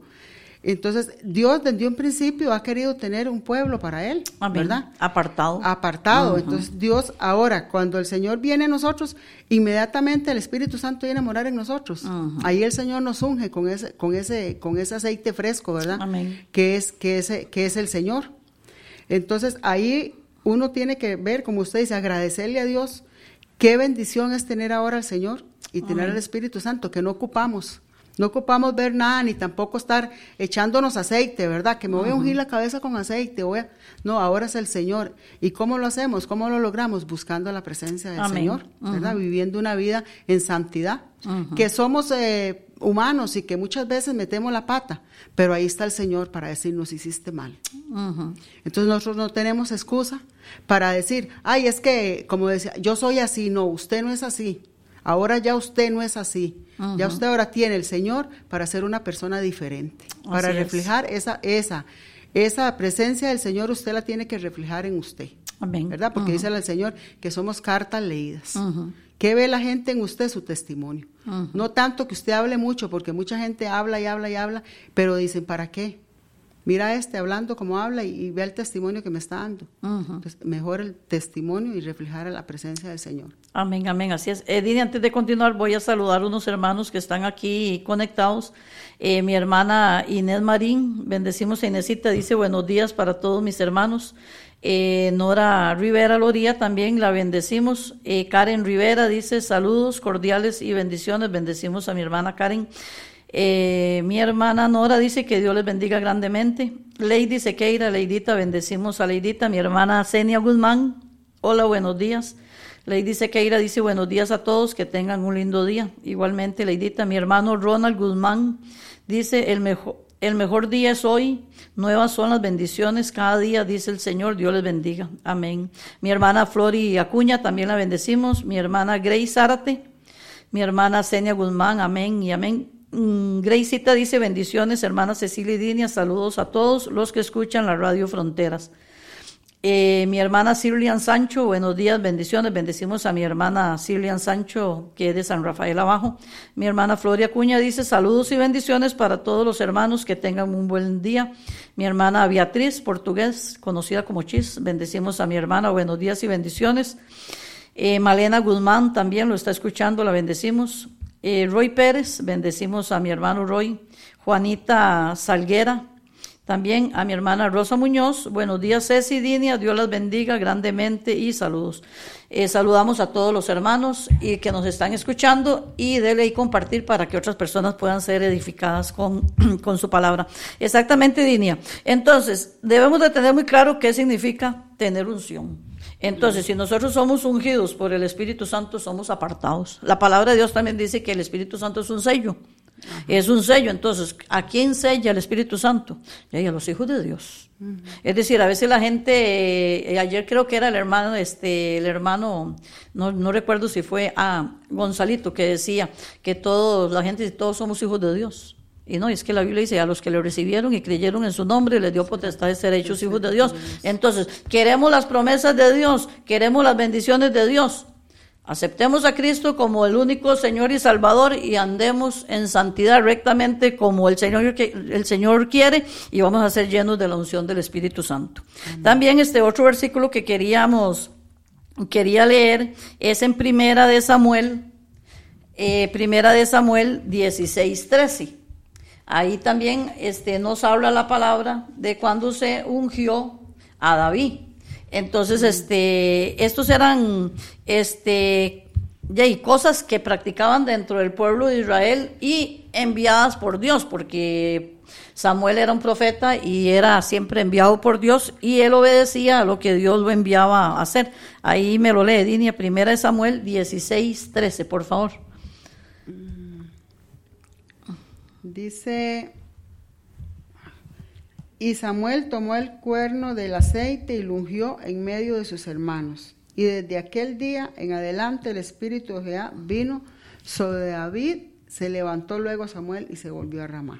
Entonces, Dios desde un principio ha querido tener un pueblo para Él, Amén. ¿verdad? Apartado. Apartado. Entonces, Dios ahora, cuando el Señor viene a nosotros, inmediatamente el Espíritu Santo viene a morar en nosotros. Ahí el Señor nos unge con ese, con ese, con ese aceite fresco, ¿verdad? Amén. Que es, que es, que es el Señor. Entonces, ahí uno tiene que ver, como usted dice, agradecerle a Dios. Qué bendición es tener ahora al Señor y tener al Espíritu Santo, que no ocupamos. No ocupamos ver nada, ni tampoco estar echándonos aceite, ¿verdad? Que me voy a ungir la cabeza con aceite. Voy a... No, ahora es el Señor. ¿Y cómo lo hacemos? ¿Cómo lo logramos? Buscando la presencia del Amén. Señor, ¿verdad? Viviendo una vida en santidad. Que somos eh, humanos y que muchas veces metemos la pata, pero ahí está el Señor para decirnos hiciste mal. Entonces nosotros no tenemos excusa para decir, ay, es que, como decía, yo soy así, no, usted no es así. Ahora ya usted no es así. Ya usted ahora tiene el Señor para ser una persona diferente, para es. reflejar esa, esa, esa presencia del Señor, usted la tiene que reflejar en usted. Amén. ¿Verdad? Porque dice el Señor que somos cartas leídas. ¿Qué ve la gente en usted? Su testimonio. No tanto que usted hable mucho, porque mucha gente habla y habla y habla, pero dicen, ¿para qué? Mira este hablando como habla y, y ve el testimonio que me está dando. Entonces, mejor el testimonio y reflejar la presencia del Señor. Amén, amén, así es. Edith, antes de continuar, voy a saludar a unos hermanos que están aquí conectados. Eh, mi hermana Inés Marín, bendecimos a Inésita, dice buenos días para todos mis hermanos. Eh, Nora Rivera Loría también la bendecimos. Eh, Karen Rivera dice saludos cordiales y bendiciones. Bendecimos a mi hermana Karen. Eh, mi hermana Nora dice que Dios les bendiga grandemente. Lady Sequeira, Leidita, bendecimos a Leidita. Mi hermana Zenia Guzmán, hola, buenos días. Lady Sequeira dice buenos días a todos, que tengan un lindo día. Igualmente, Leidita, mi hermano Ronald Guzmán dice el mejor, el mejor día es hoy, nuevas son las bendiciones cada día, dice el Señor, Dios les bendiga. Amén. Mi hermana Flori Acuña también la bendecimos, mi hermana Grace Zárate, mi hermana Senia Guzmán, amén y amén. Mm, Graceita dice bendiciones, hermana Cecilia y Dinia, saludos a todos los que escuchan la radio Fronteras. Eh, mi hermana Sirlian Sancho, buenos días, bendiciones. Bendecimos a mi hermana Sirlian Sancho, que es de San Rafael Abajo. Mi hermana Floria Cuña dice saludos y bendiciones para todos los hermanos que tengan un buen día. Mi hermana Beatriz, portugués, conocida como Chis, bendecimos a mi hermana, buenos días y bendiciones. Eh, Malena Guzmán también lo está escuchando, la bendecimos. Eh, Roy Pérez, bendecimos a mi hermano Roy. Juanita Salguera, también a mi hermana Rosa Muñoz, buenos días Ceci Dinia, Dios las bendiga grandemente y saludos. Eh, saludamos a todos los hermanos y que nos están escuchando y dele y compartir para que otras personas puedan ser edificadas con, con su palabra. Exactamente, Dinia. Entonces, debemos de tener muy claro qué significa tener unción. Entonces, si nosotros somos ungidos por el Espíritu Santo, somos apartados. La palabra de Dios también dice que el Espíritu Santo es un sello. Es un sello. Entonces, ¿a quién sella el Espíritu Santo? Y a los hijos de Dios. Es decir, a veces la gente, eh, ayer creo que era el hermano, este, el hermano, no, no recuerdo si fue a Gonzalito, que decía que todos, la gente, todos somos hijos de Dios. Y no, es que la Biblia dice, a los que le recibieron y creyeron en su nombre, les dio potestad de ser hechos hijos de Dios. Entonces, queremos las promesas de Dios, queremos las bendiciones de Dios. Aceptemos a Cristo como el único Señor y Salvador y andemos en santidad rectamente como el Señor, el Señor quiere y vamos a ser llenos de la unción del Espíritu Santo. También este otro versículo que queríamos, quería leer es en Primera de Samuel, eh, Primera de Samuel 16, 13. Ahí también este, nos habla la palabra de cuando se ungió a David. Entonces, este, estos eran, este, y cosas que practicaban dentro del pueblo de Israel y enviadas por Dios, porque Samuel era un profeta y era siempre enviado por Dios y él obedecía a lo que Dios lo enviaba a hacer. Ahí me lo lee, Dinia, primera de Samuel 16, 13, por favor. Dice y Samuel tomó el cuerno del aceite y lo ungió en medio de sus hermanos. Y desde aquel día en adelante el espíritu de Jehová vino sobre David, se levantó luego Samuel y se volvió a Ramá.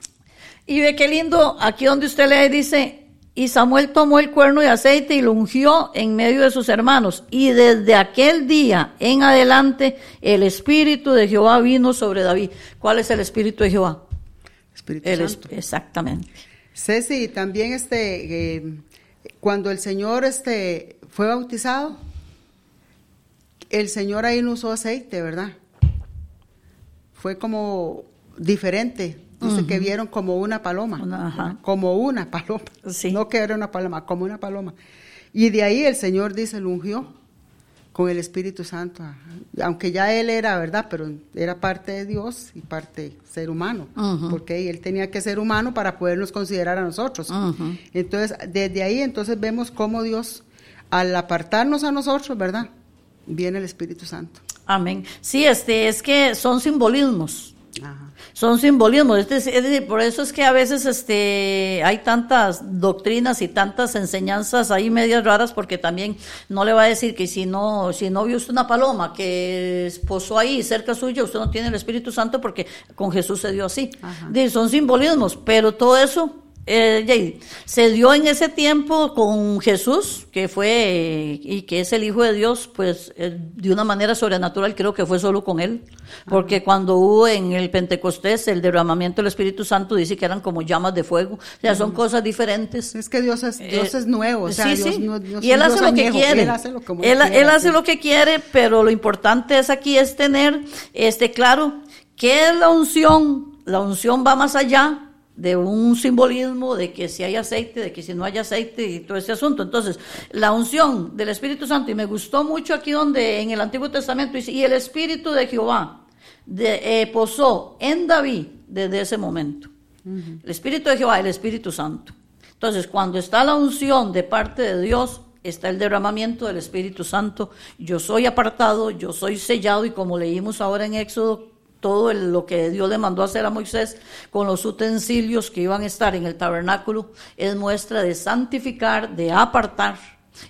Y ve qué lindo, aquí donde usted lee dice, y Samuel tomó el cuerno de aceite y lo ungió en medio de sus hermanos. Y desde aquel día en adelante el espíritu de Jehová vino sobre David. ¿Cuál es el espíritu de Jehová? Espíritu El Santo. exactamente. Ceci, también este, eh, cuando el Señor este, fue bautizado, el Señor ahí no usó aceite, ¿verdad? Fue como diferente. Dice que vieron como una paloma. Una-. Como una paloma. Sí. No que era una paloma, como una paloma. Y de ahí el Señor dice, lo ungió con el Espíritu Santo. Aunque ya él era, ¿verdad? Pero era parte de Dios y parte ser humano. Porque él tenía que ser humano para podernos considerar a nosotros. Entonces, desde ahí entonces vemos cómo Dios, al apartarnos a nosotros, ¿verdad? Viene el Espíritu Santo. Amén. Sí, este, es que son simbolismos. Ajá. Son simbolismos, es decir, es decir, por eso es que a veces este, hay tantas doctrinas y tantas enseñanzas ahí medias raras, porque también no le va a decir que si no, si no vio usted una paloma que posó ahí cerca suya, usted no tiene el Espíritu Santo porque con Jesús se dio así. Ajá. Son simbolismos, pero todo eso eh, se dio en ese tiempo con Jesús, que fue y que es el Hijo de Dios, pues eh, de una manera sobrenatural, creo que fue solo con él, porque cuando hubo en el Pentecostés el derramamiento del Espíritu Santo, dice que eran como llamas de fuego, o sea, son cosas diferentes. Es que Dios es, Dios Eh, es nuevo, o sea, sí, Dios sí. no- y él hace Dios lo que quiere. Él hace lo, como él, quiere, él hace sí. lo que quiere, pero lo importante es aquí es tener, este, claro, ¿qué es la unción? La unción va más allá de un simbolismo de que si hay aceite, de que si no hay aceite y todo ese asunto. Entonces, la unción del Espíritu Santo, y me gustó mucho aquí donde en el Antiguo Testamento dice, y el Espíritu de Jehová de, eh, posó en David desde ese momento. El Espíritu de Jehová, el Espíritu Santo. Entonces, cuando está la unción de parte de Dios, está el derramamiento del Espíritu Santo. Yo soy apartado, yo soy sellado y como leímos ahora en Éxodo todo el- lo que Dios le mandó a hacer a Moisés con los utensilios que iban a estar en el tabernáculo es muestra de santificar, de apartar.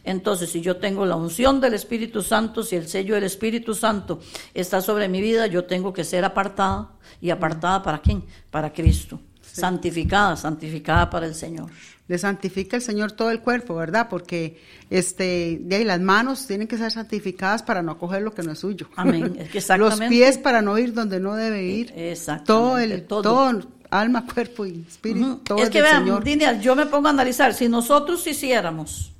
Entonces, si yo tengo la unción del Espíritu Santo, si el sello del Espíritu Santo está sobre mi vida, yo tengo que ser apartada. ¿Y apartada para quién? Para Cristo. Santificada, santificada para el Señor. Le santifica el Señor todo el cuerpo, ¿verdad? Porque este, de ahí las manos tienen que ser santificadas para no coger lo que no es suyo. Amén. Es que Los exactamente. pies para no ir donde no debe ir. Exactamente, Todo el todo. todo. alma, cuerpo y espíritu, todo es que vean, Señor. Yo me pongo a analizar, si nosotros hiciéramos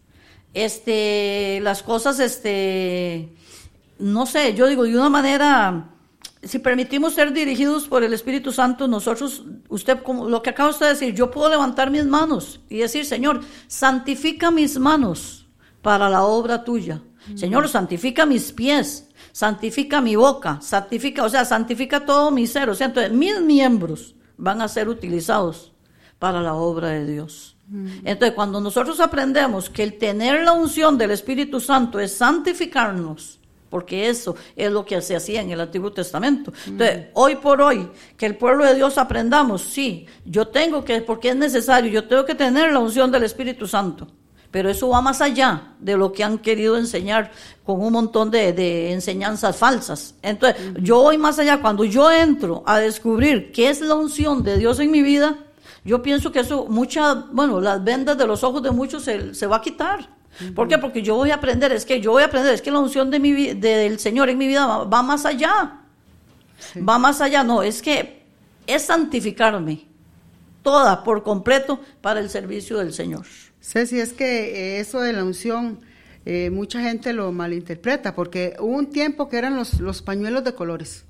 este las cosas este no sé, yo digo de una manera si permitimos ser dirigidos por el Espíritu Santo, nosotros, usted, como lo que acaba usted de decir, yo puedo levantar mis manos y decir, Señor, santifica mis manos para la obra tuya. Señor, santifica mis pies, santifica mi boca, santifica, o sea, santifica todo mi ser. O sea, entonces mis miembros van a ser utilizados para la obra de Dios. Entonces, cuando nosotros aprendemos que el tener la unción del Espíritu Santo es santificarnos, porque eso es lo que se hacía en el Antiguo Testamento. Entonces, hoy por hoy, que el pueblo de Dios aprendamos, sí, yo tengo que, porque es necesario, yo tengo que tener la unción del Espíritu Santo. Pero eso va más allá de lo que han querido enseñar con un montón de, de enseñanzas falsas. Entonces, yo voy más allá. Cuando yo entro a descubrir qué es la unción de Dios en mi vida, yo pienso que eso, muchas, bueno, las vendas de los ojos de muchos se, se va a quitar. ¿Por qué? Porque yo voy a aprender, es que yo voy a aprender, es que la unción de mi, del Señor en mi vida va, va más allá. Va más allá, no, es que es santificarme toda por completo para el servicio del Señor. Ceci, es que eh, eso de la unción, eh, mucha gente lo malinterpreta, porque hubo un tiempo que eran los, los pañuelos de colores,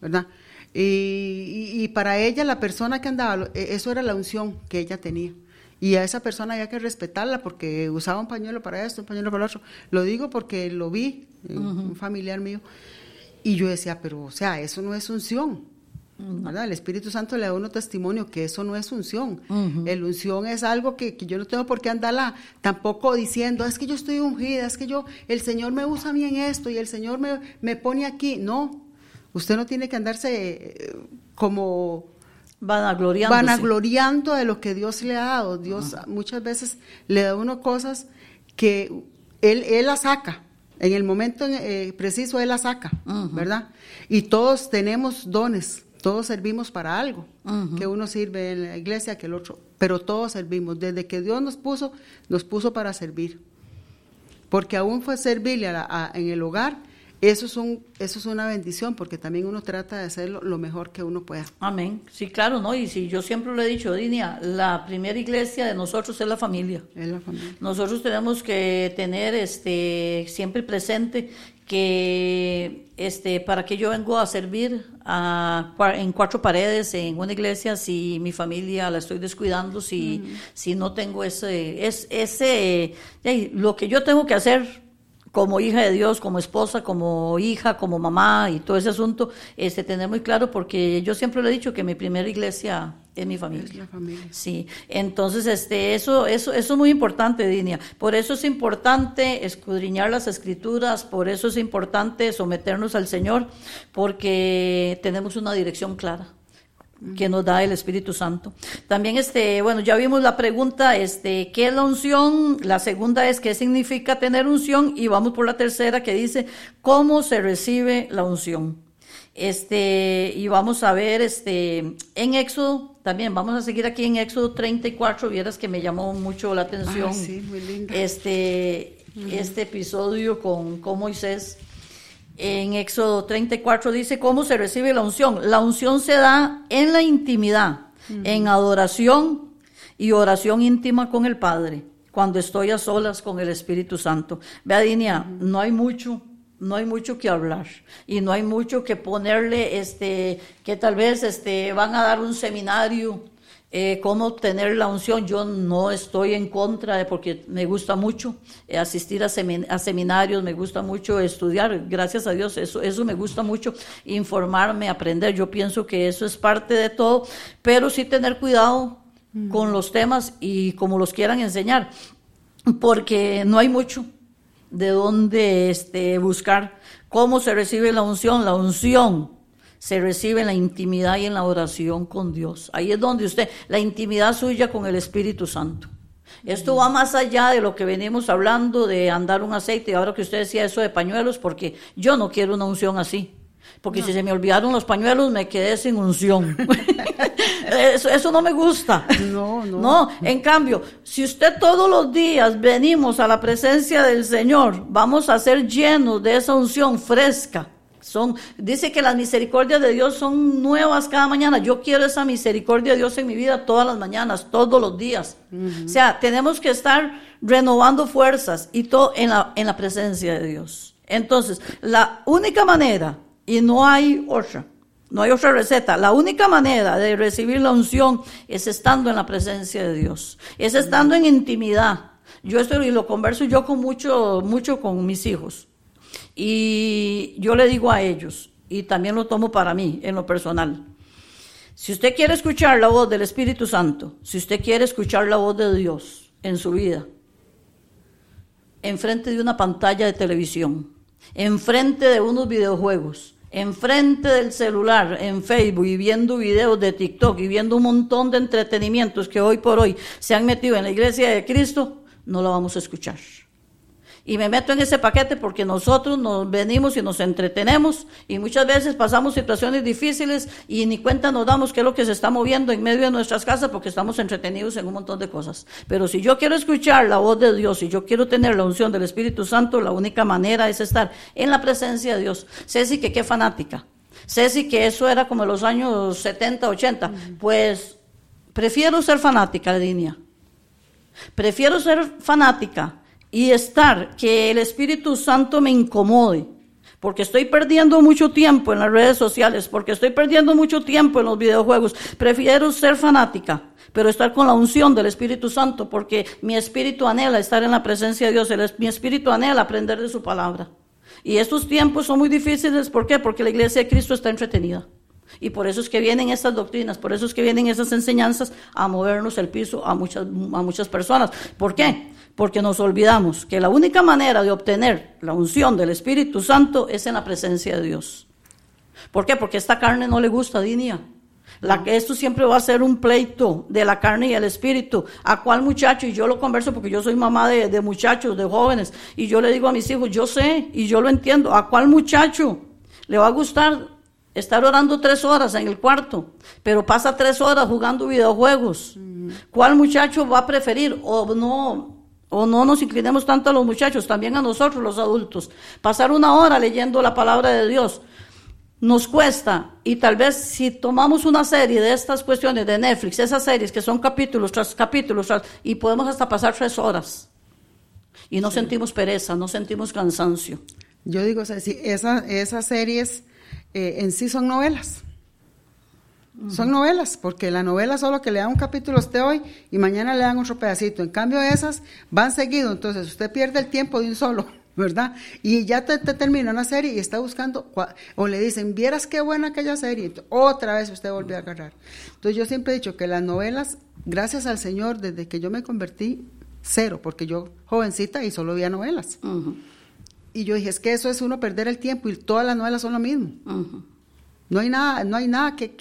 ¿verdad? Y, y- y para ella, la persona que andaba, eh, eso era la unción que ella tenía. Y a esa persona había que respetarla porque usaba un pañuelo para esto, un pañuelo para lo otro. Lo digo porque lo vi, eh, un familiar mío, y yo decía, pero, o sea, eso no es unción. ¿verdad? El Espíritu Santo le da uno testimonio que eso no es unción. El unción es algo que, que yo no tengo por qué andarla tampoco diciendo, es que yo estoy ungida, es que yo, el Señor me usa a mí en esto y el Señor me, me pone aquí. No, usted no tiene que andarse eh, como Vanagloriándose. vanagloriando de lo que Dios le ha dado. Dios muchas veces le da uno cosas que él, él la saca. En el momento eh, preciso, Él la saca, ¿verdad? Y todos tenemos dones, todos servimos para algo. Que uno sirve en la iglesia, que el otro. Pero todos servimos. Desde que Dios nos puso, nos puso para servir. Porque aún fue servirle a la- a- en el hogar, eso es, un, eso es una bendición, porque también uno trata de hacerlo lo mejor que uno pueda. Amén. Sí, claro, ¿no? Y si yo siempre lo he dicho, Dinia, la primera iglesia de nosotros es la familia. Es la familia. Nosotros tenemos que tener este siempre presente que este para que yo vengo a servir a, en cuatro paredes en una iglesia si mi familia la estoy descuidando si si no tengo ese es ese eh, lo que yo tengo que hacer como hija de Dios, como esposa, como hija, como mamá y todo ese asunto, este tener muy claro porque yo siempre le he dicho que mi primera iglesia es mi familia. Es la familia. Sí, entonces este eso eso eso es muy importante, Dinia. Por eso es importante escudriñar las escrituras, por eso es importante someternos al Señor, porque tenemos una dirección clara que nos da el Espíritu Santo. También este, bueno, ya vimos la pregunta, este, ¿qué es la unción? La segunda es qué significa tener unción y vamos por la tercera que dice cómo se recibe la unción. Este, y vamos a ver este en Éxodo también, vamos a seguir aquí en Éxodo 34, vieras que me llamó mucho la atención. Ah, sí, muy. Este este episodio con, con Moisés en Éxodo 34 dice cómo se recibe la unción. La unción se da en la intimidad, en adoración y oración íntima con el Padre, cuando estoy a solas con el Espíritu Santo. Vea, Dinia, no hay mucho, no hay mucho que hablar y no hay mucho que ponerle, este, que tal vez este, van a dar un seminario eh, cómo obtener la unción. Yo no estoy en contra de, porque me gusta mucho eh, asistir a, semin- a seminarios, me gusta mucho estudiar, gracias a Dios, eso, eso me gusta mucho, informarme, aprender. Yo pienso que eso es parte de todo, pero sí tener cuidado con los temas y como los quieran enseñar, porque no hay mucho de dónde este, buscar cómo se recibe la unción. La unción se recibe en la intimidad y en la oración con Dios. Ahí es donde usted, la intimidad suya con el Espíritu Santo. Esto va más allá de lo que venimos hablando de andar un aceite. Ahora que usted decía eso de pañuelos, porque yo no quiero una unción así. Porque si se me olvidaron los pañuelos, me quedé sin unción. eso, eso, no me gusta. No, no. No, en cambio, si usted todos los días venimos a la presencia del Señor, vamos a ser llenos de esa unción fresca. Son, dice que las misericordias de Dios son nuevas cada mañana. Yo quiero esa misericordia de Dios en mi vida todas las mañanas, todos los días. O sea, tenemos que estar renovando fuerzas y todo en la, en la presencia de Dios. Entonces, la única manera y no hay otra. No hay otra receta. La única manera de recibir la unción es estando en la presencia de Dios. Es estando en intimidad. Yo estoy y lo converso yo con mucho, mucho con mis hijos. Y yo le digo a ellos, y también lo tomo para mí, en lo personal. Si usted quiere escuchar la voz del Espíritu Santo, si usted quiere escuchar la voz de Dios en su vida, enfrente de una pantalla de televisión, enfrente de unos videojuegos, enfrente del celular, en Facebook y viendo videos de TikTok y viendo un montón de entretenimientos que hoy por hoy se han metido en la iglesia de Cristo, no lo vamos a escuchar. Y me meto en ese paquete porque nosotros nos venimos y nos entretenemos y muchas veces pasamos situaciones difíciles y ni cuenta nos damos qué es lo que se está moviendo en medio de nuestras casas porque estamos entretenidos en un montón de cosas. Pero si yo quiero escuchar la voz de Dios y yo quiero tener la unción del Espíritu Santo, la única manera es estar en la presencia de Dios. Ceci, que qué fanática. Ceci, que eso era como en los años 70, 80. Pues prefiero ser fanática, línea. Prefiero ser fanática y estar que el Espíritu Santo me incomode, porque estoy perdiendo mucho tiempo en las redes sociales, porque estoy perdiendo mucho tiempo en los videojuegos, prefiero ser fanática, pero estar con la unción del Espíritu Santo, porque mi espíritu anhela estar en la presencia de Dios, mi espíritu anhela aprender de su palabra. Y estos tiempos son muy difíciles, ¿por qué? Porque la iglesia de Cristo está entretenida. Y por eso es que vienen estas doctrinas, por eso es que vienen esas enseñanzas a movernos el piso a muchas, a muchas personas. ¿Por qué? Porque nos olvidamos que la única manera de obtener la unción del Espíritu Santo es en la presencia de Dios. ¿Por qué? Porque esta carne no le gusta, Dinia. La que esto siempre va a ser un pleito de la carne y el espíritu. ¿A cuál muchacho? Y yo lo converso porque yo soy mamá de, de, muchachos, de jóvenes. Y yo le digo a mis hijos, yo sé y yo lo entiendo. ¿A cuál muchacho le va a gustar estar orando tres horas en el cuarto, pero pasa tres horas jugando videojuegos? ¿Cuál muchacho va a preferir o no? O no nos inclinemos tanto a los muchachos, también a nosotros los adultos. Pasar una hora leyendo la palabra de Dios nos cuesta y tal vez si tomamos una serie de estas cuestiones de Netflix, esas series que son capítulos tras capítulos y podemos hasta pasar tres horas y no sentimos pereza, no sentimos cansancio. Yo digo, sea, si esas series eh, en sí son novelas. Son novelas, porque la novela solo que le da un capítulo a usted hoy y mañana le dan otro pedacito. En cambio, esas van seguido, entonces usted pierde el tiempo de un solo, ¿verdad? Y ya te, termina una serie y está buscando, o le dicen, vieras qué buena aquella serie, otra vez usted volvió a agarrar. Entonces yo siempre he dicho que las novelas, gracias al Señor, desde que yo me convertí, cero, porque yo jovencita y solo veía novelas. Y yo dije, es que eso es uno perder el tiempo y todas las novelas son lo mismo. No hay nada, no hay nada que,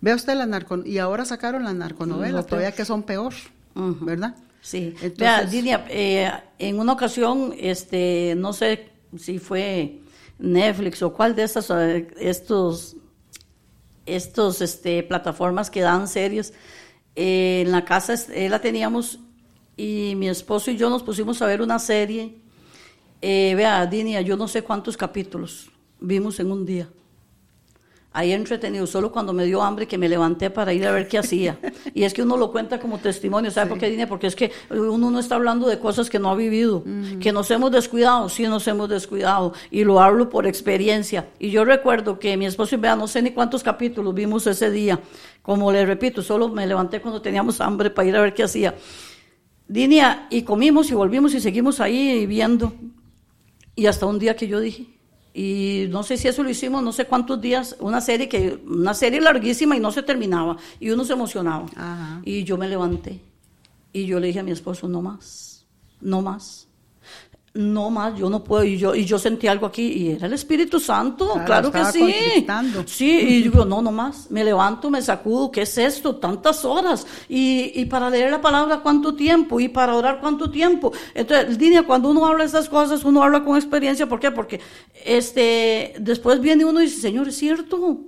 Vea usted la narco y ahora sacaron las narconovelas, todavía que son peor, ¿verdad? Sí. Entonces, Vea, eh, en una ocasión, este, no sé si fue Netflix o cuál de estas eh, estos estos este plataformas que dan series eh, en la casa la teníamos y mi esposo y yo nos pusimos a ver una serie vea Dinia yo no sé cuántos capítulos vimos en un día ahí entretenido, solo cuando me dio hambre que me levanté para ir a ver qué hacía. Y es que uno lo cuenta como testimonio, ¿sabe por qué, Dine? Porque es que uno no está hablando de cosas que no ha vivido, que nos hemos descuidado, sí nos hemos descuidado, y lo hablo por experiencia. Y yo recuerdo que mi esposo y vea, no sé ni cuántos capítulos vimos ese día, como le repito, solo me levanté cuando teníamos hambre para ir a ver qué hacía. Dinia, y comimos y volvimos y seguimos ahí viendo. Y hasta un día que yo dije, y no sé si eso lo hicimos no sé cuántos días, una serie que una serie larguísima y no se terminaba y uno se emocionaba. Y yo me levanté y yo le dije a mi esposo, no más, no más. No más, yo no puedo. Y yo, y yo sentí algo aquí, y era el Espíritu Santo, Claro, claro, que sí. Sí, y digo, no, no más. Me levanto, me sacudo, ¿qué es esto? Tantas horas. Y, y para leer la palabra, ¿cuánto tiempo? Y para orar, ¿cuánto tiempo? Entonces, Dinia, cuando uno habla estas cosas, uno habla con experiencia. ¿Por qué? Porque este, después viene uno y dice, Señor, es cierto.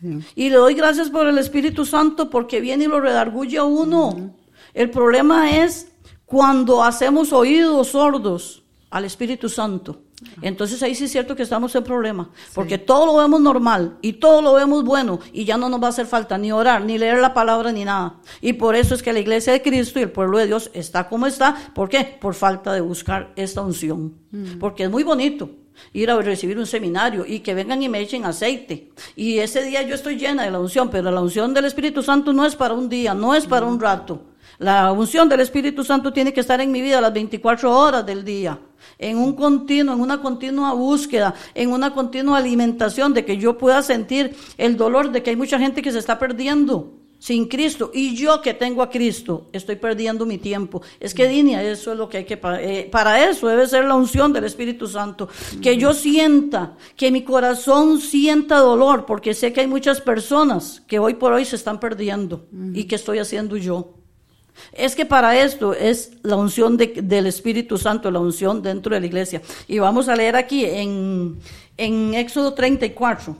Sí. Y le doy gracias por el Espíritu Santo porque viene y lo redarguye a uno. El problema es cuando hacemos oídos sordos al Espíritu Santo. Entonces ahí sí es cierto que estamos en problema, porque todo lo vemos normal y todo lo vemos bueno y ya no nos va a hacer falta ni orar, ni leer la palabra, ni nada. Y por eso es que la iglesia de Cristo y el pueblo de Dios está como está. ¿Por qué? Por falta de buscar esta unción. Porque es muy bonito ir a recibir un seminario y que vengan y me echen aceite. Y ese día yo estoy llena de la unción, pero la unción del Espíritu Santo no es para un día, no es para un rato. La unción del Espíritu Santo tiene que estar en mi vida las 24 horas del día, en un continuo, en una continua búsqueda, en una continua alimentación de que yo pueda sentir el dolor de que hay mucha gente que se está perdiendo sin Cristo y yo que tengo a Cristo estoy perdiendo mi tiempo. Es que Dinia, eso es lo que hay que eh, para eso debe ser la unción del Espíritu Santo, que yo sienta, que mi corazón sienta dolor, porque sé que hay muchas personas que hoy por hoy se están perdiendo y que estoy haciendo yo. Es que para esto es la unción de- del Espíritu Santo, la unción dentro de la iglesia. Y vamos a leer aquí en, en Éxodo 34.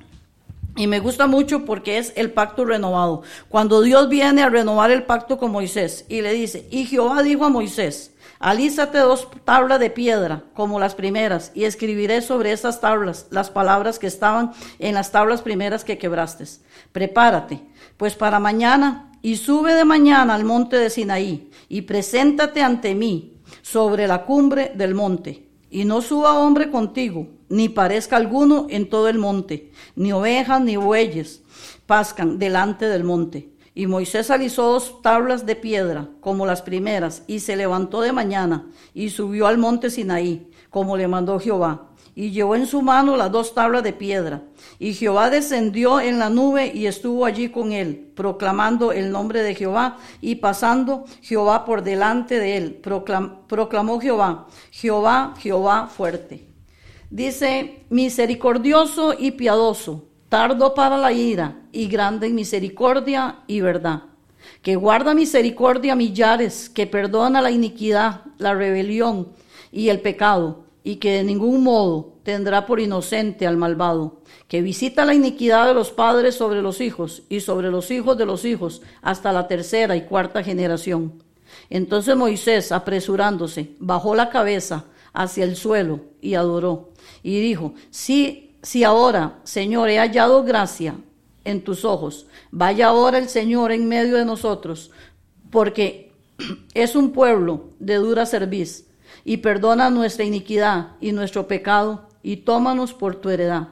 Y me gusta mucho porque es el pacto renovado. Cuando Dios viene a renovar el pacto con Moisés y le dice, y Jehová dijo a Moisés, alízate dos tablas de piedra como las primeras y escribiré sobre esas tablas las palabras que estaban en las tablas primeras que quebraste. Prepárate, pues para mañana y sube de mañana al monte de Sinaí y preséntate ante mí sobre la cumbre del monte. Y no suba hombre contigo, ni parezca alguno en todo el monte, ni ovejas ni bueyes pascan delante del monte. Y Moisés alisó dos tablas de piedra, como las primeras, y se levantó de mañana, y subió al monte Sinaí, como le mandó Jehová. Y llevó en su mano las dos tablas de piedra. Y Jehová descendió en la nube y estuvo allí con él, proclamando el nombre de Jehová, y pasando Jehová por delante de él, proclam- proclamó Jehová, Jehová, Jehová fuerte. Dice, misericordioso y piadoso, tardo para la ira y grande en misericordia y verdad, que guarda misericordia a millares, que perdona la iniquidad, la rebelión y el pecado, y que de ningún modo tendrá por inocente al malvado, que visita la iniquidad de los padres sobre los hijos y sobre los hijos de los hijos hasta la tercera y cuarta generación. Entonces Moisés, apresurándose, bajó la cabeza hacia el suelo y adoró. Y dijo, si, si ahora, Señor, he hallado gracia en tus ojos, vaya ahora el Señor en medio de nosotros, porque es un pueblo de dura cerviz, y perdona nuestra iniquidad y nuestro pecado, y tómanos por tu heredad.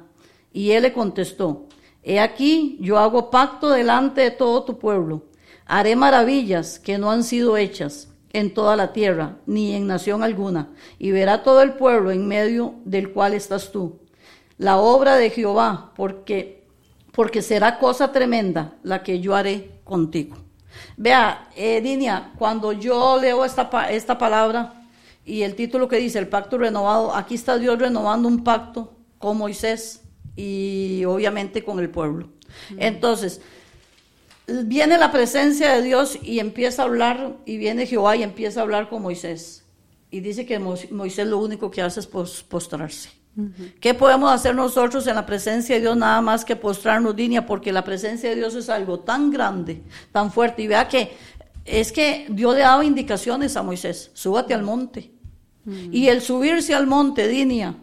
Y él le contestó, He aquí, yo hago pacto delante de todo tu pueblo. Haré maravillas que no han sido hechas en toda la tierra, ni en nación alguna, y verá todo el pueblo en medio del cual estás tú. La obra de Jehová, porque, porque será cosa tremenda la que yo haré contigo. Vea, eh, Dinia, cuando yo leo esta, esta palabra y el título que dice el pacto renovado, aquí está Dios renovando un pacto con Moisés y obviamente con el pueblo. Entonces, viene la presencia de Dios y empieza a hablar, y viene Jehová y empieza a hablar con Moisés. Y dice que Mo- Moisés lo único que hace es pos- postrarse. ¿Qué podemos hacer nosotros en la presencia de Dios nada más que postrarnos, Dinia? Porque la presencia de Dios es algo tan grande, tan fuerte. Y vea que es que Dios le daba indicaciones a Moisés, súbate al monte. Y el subirse al monte, Dinia,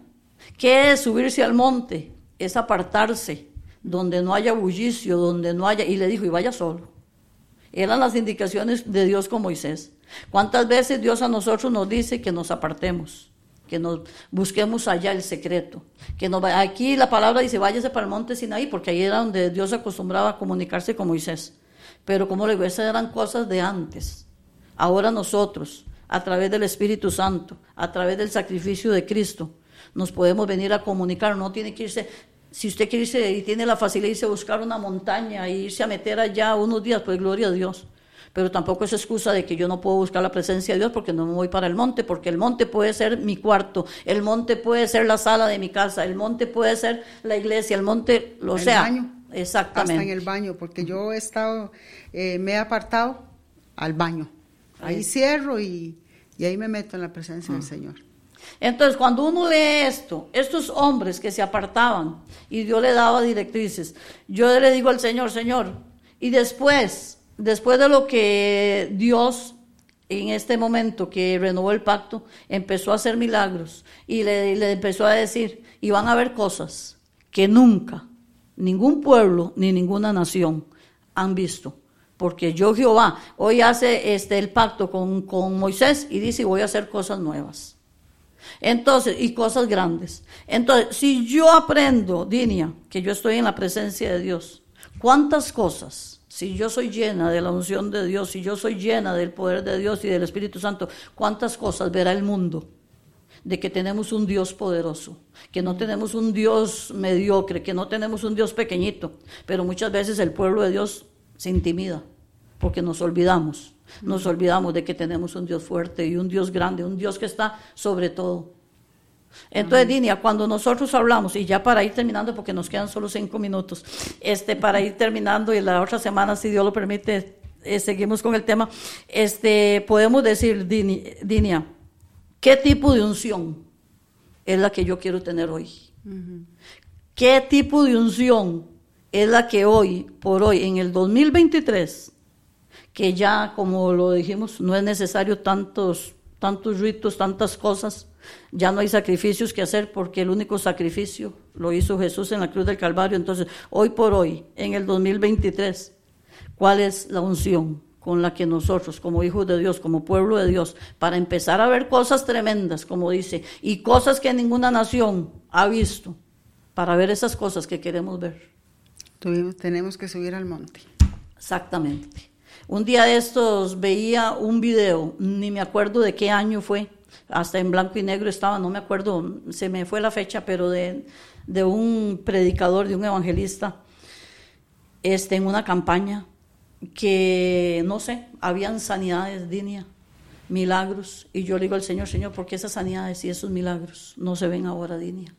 ¿qué es subirse al monte? Es apartarse, donde no haya bullicio, donde no haya... Y le dijo, y vaya solo. Eran las indicaciones de Dios con Moisés. ¿Cuántas veces Dios a nosotros nos dice que nos apartemos? Que nos busquemos allá el secreto. Que nos, aquí la palabra dice, váyase para el monte Sinaí, porque ahí era donde Dios acostumbraba a comunicarse con Moisés. Pero como le digo, esas eran cosas de antes. Ahora nosotros, a través del Espíritu Santo, a través del sacrificio de Cristo, nos podemos venir a comunicar. No tiene que irse, si usted quiere irse y tiene la facilidad de irse a buscar una montaña e irse a meter allá unos días, pues gloria a Dios. pero tampoco es excusa de que yo no puedo buscar la presencia de Dios porque no me voy para el monte, porque el monte puede ser mi cuarto, el monte puede ser la sala de mi casa, el monte puede ser la iglesia, el monte, lo El sea. baño. Exactamente. Hasta en el baño, porque yo he estado, eh, me he apartado al baño. Ahí cierro y, y ahí me meto en la presencia del Señor. Entonces, cuando uno lee esto, estos hombres que se apartaban y Dios le daba directrices, yo le digo al Señor, Señor, y después, después de lo que Dios en este momento que renovó el pacto, empezó a hacer milagros y le, le empezó a decir, y van a haber cosas que nunca ningún pueblo ni ninguna nación han visto. Porque yo Jehová hoy hace este el pacto con, con Moisés y dice voy a hacer cosas nuevas. Entonces, y cosas grandes. Entonces, si yo aprendo, Dinia, que yo estoy en la presencia de Dios, ¿cuántas cosas? Si yo soy llena de la unción de Dios, si yo soy llena del poder de Dios y del Espíritu Santo, ¿cuántas cosas verá el mundo? de que tenemos un Dios poderoso, que no tenemos un Dios mediocre, que no tenemos un Dios pequeñito, pero muchas veces el pueblo de Dios se intimida porque nos olvidamos, nos olvidamos de que tenemos un Dios fuerte y un Dios grande, un Dios que está sobre todo. Entonces, Dinia, cuando nosotros hablamos, y ya para ir terminando, porque nos quedan solo cinco minutos, este, para ir terminando, y la otra semana, si Dios lo permite, eh, seguimos con el tema, este, podemos decir, Dini- Dinia, ¿qué tipo de unción es la que yo quiero tener hoy? ¿Qué tipo de unción es la que hoy, por hoy, en el 2023, que ya, como lo dijimos, no es necesario tantos, tantos ritos, tantas cosas, ya no hay sacrificios que hacer porque el único sacrificio lo hizo Jesús en la cruz del Calvario. Entonces, hoy por hoy, en el 2023, ¿cuál es la unción con la que nosotros, como hijos de Dios, como pueblo de Dios, para empezar a ver cosas tremendas, como dice, y cosas que ninguna nación ha visto, para ver esas cosas que queremos ver? Tuvimos- tenemos que subir al monte. Exactamente. Un día de estos veía un video, ni me acuerdo de qué año fue, hasta en blanco y negro estaba, no me acuerdo, se me fue la fecha, pero de, de un predicador, de un evangelista, este, en una campaña, que no sé, habían sanidades, Dinia, milagros, y yo le digo al Señor, Señor, ¿por qué esas sanidades y esos milagros no se ven ahora, Dinia?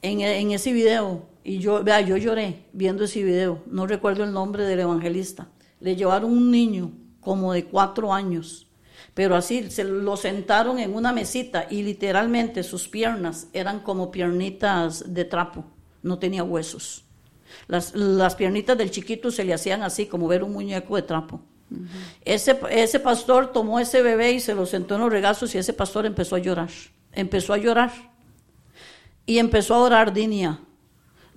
en, en ese video, y yo, vea, yo lloré viendo ese video, no recuerdo el nombre del evangelista, le llevaron un niño como de cuatro años, pero así se lo sentaron en una mesita y literalmente sus piernas eran como piernitas de trapo, no tenía huesos. Las, las piernitas del chiquito se le hacían así, como ver un muñeco de trapo. ese, ese pastor tomó ese bebé y se lo sentó en los regazos y ese pastor empezó a llorar, empezó a llorar y empezó a orar Dinia.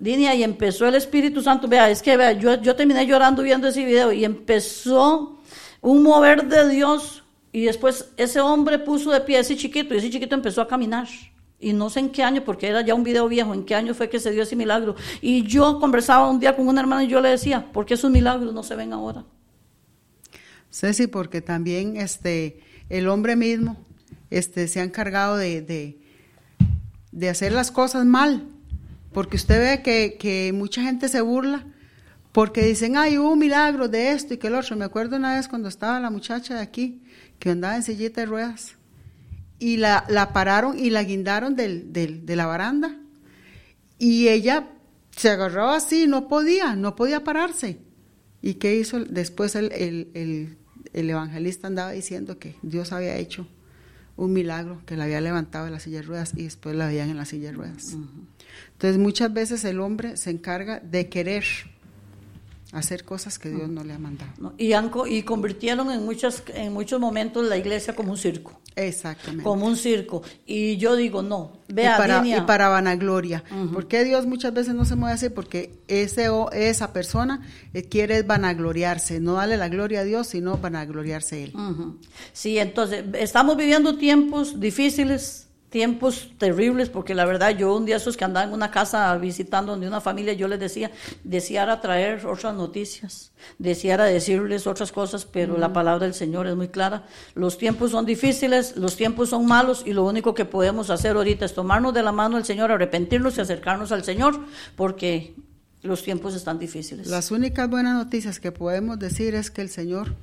Dinia, y empezó el Espíritu Santo. Vea, es que vea, yo, terminé llorando viendo ese video y empezó un mover de Dios. Y después ese hombre puso de pie a ese chiquito y ese chiquito empezó a caminar. Y no sé en qué año, porque era ya un video viejo, en qué año fue que se dio ese milagro. Y yo conversaba un día con una hermana y yo le decía, ¿por qué esos milagros no se ven ahora? Ceci, porque también este, el hombre mismo este, se ha encargado de, de hacer las cosas mal. Porque usted ve que, mucha gente se burla porque dicen, ay, hubo milagros de esto y que el otro. Me acuerdo una vez cuando estaba la muchacha de aquí, que andaba en sillita de ruedas, y la, la pararon y la guindaron del, del, de la baranda. Y ella se agarró así, no podía, no podía pararse. ¿Y qué hizo? Después el, el, el, el evangelista andaba diciendo que Dios había hecho un milagro, que la había levantado de la silla de ruedas y después la veían en la silla de ruedas. Entonces muchas veces el hombre se encarga de querer hacer cosas que Dios no le ha mandado. ¿no? Y, han y convirtieron en, muchas, en muchos momentos la iglesia como un circo. Exactamente. Como un circo. Y yo digo, no, y vea, para, Dinia, y para vanagloria. ¿Por qué Dios muchas veces no se mueve así? Porque ese, o- esa persona eh, quiere vanagloriarse, no darle la gloria a Dios, sino vanagloriarse él. Ujú. Sí, entonces, estamos viviendo tiempos difíciles, tiempos terribles, porque la verdad, yo un día esos que andaba en una casa visitando donde una familia, yo les decía, deseara traer otras noticias, deseara decirles otras cosas, pero la palabra del Señor es muy clara. Los tiempos son difíciles, los tiempos son malos, y lo único que podemos hacer ahorita es tomarnos de la mano del Señor, arrepentirnos y acercarnos al Señor, porque los tiempos están difíciles. Las únicas buenas noticias que podemos decir es que el Señor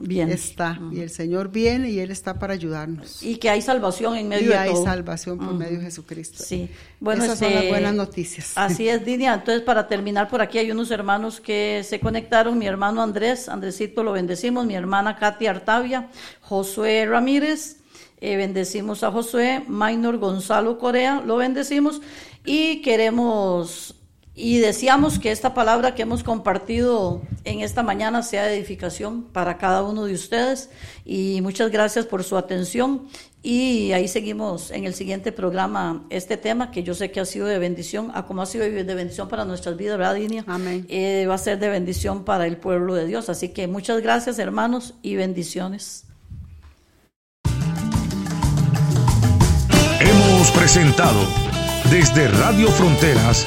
Bien. está y el Señor viene y Él está para ayudarnos. Y que hay salvación en medio y de hay todo. salvación por medio de Jesucristo. Sí, bueno, Esas son este, las buenas noticias. Así es, Dinia. Entonces, para terminar por aquí, hay unos hermanos que se conectaron. Mi hermano Andrés, Andresito, lo bendecimos. Mi hermana Katy Artavia, Josué Ramírez, eh, bendecimos a Josué. Minor Gonzalo Corea, lo bendecimos. Y queremos y deseamos que esta palabra que hemos compartido en esta mañana sea de edificación para cada uno de ustedes. Y muchas gracias por su atención. Y ahí seguimos en el siguiente programa este tema que yo sé que ha sido de bendición, a como ha sido de bendición para nuestras vidas, ¿verdad, Dinia? Amén. Eh, va a ser de bendición para el pueblo de Dios. Así que muchas gracias, hermanos, y bendiciones. Hemos presentado desde Radio Fronteras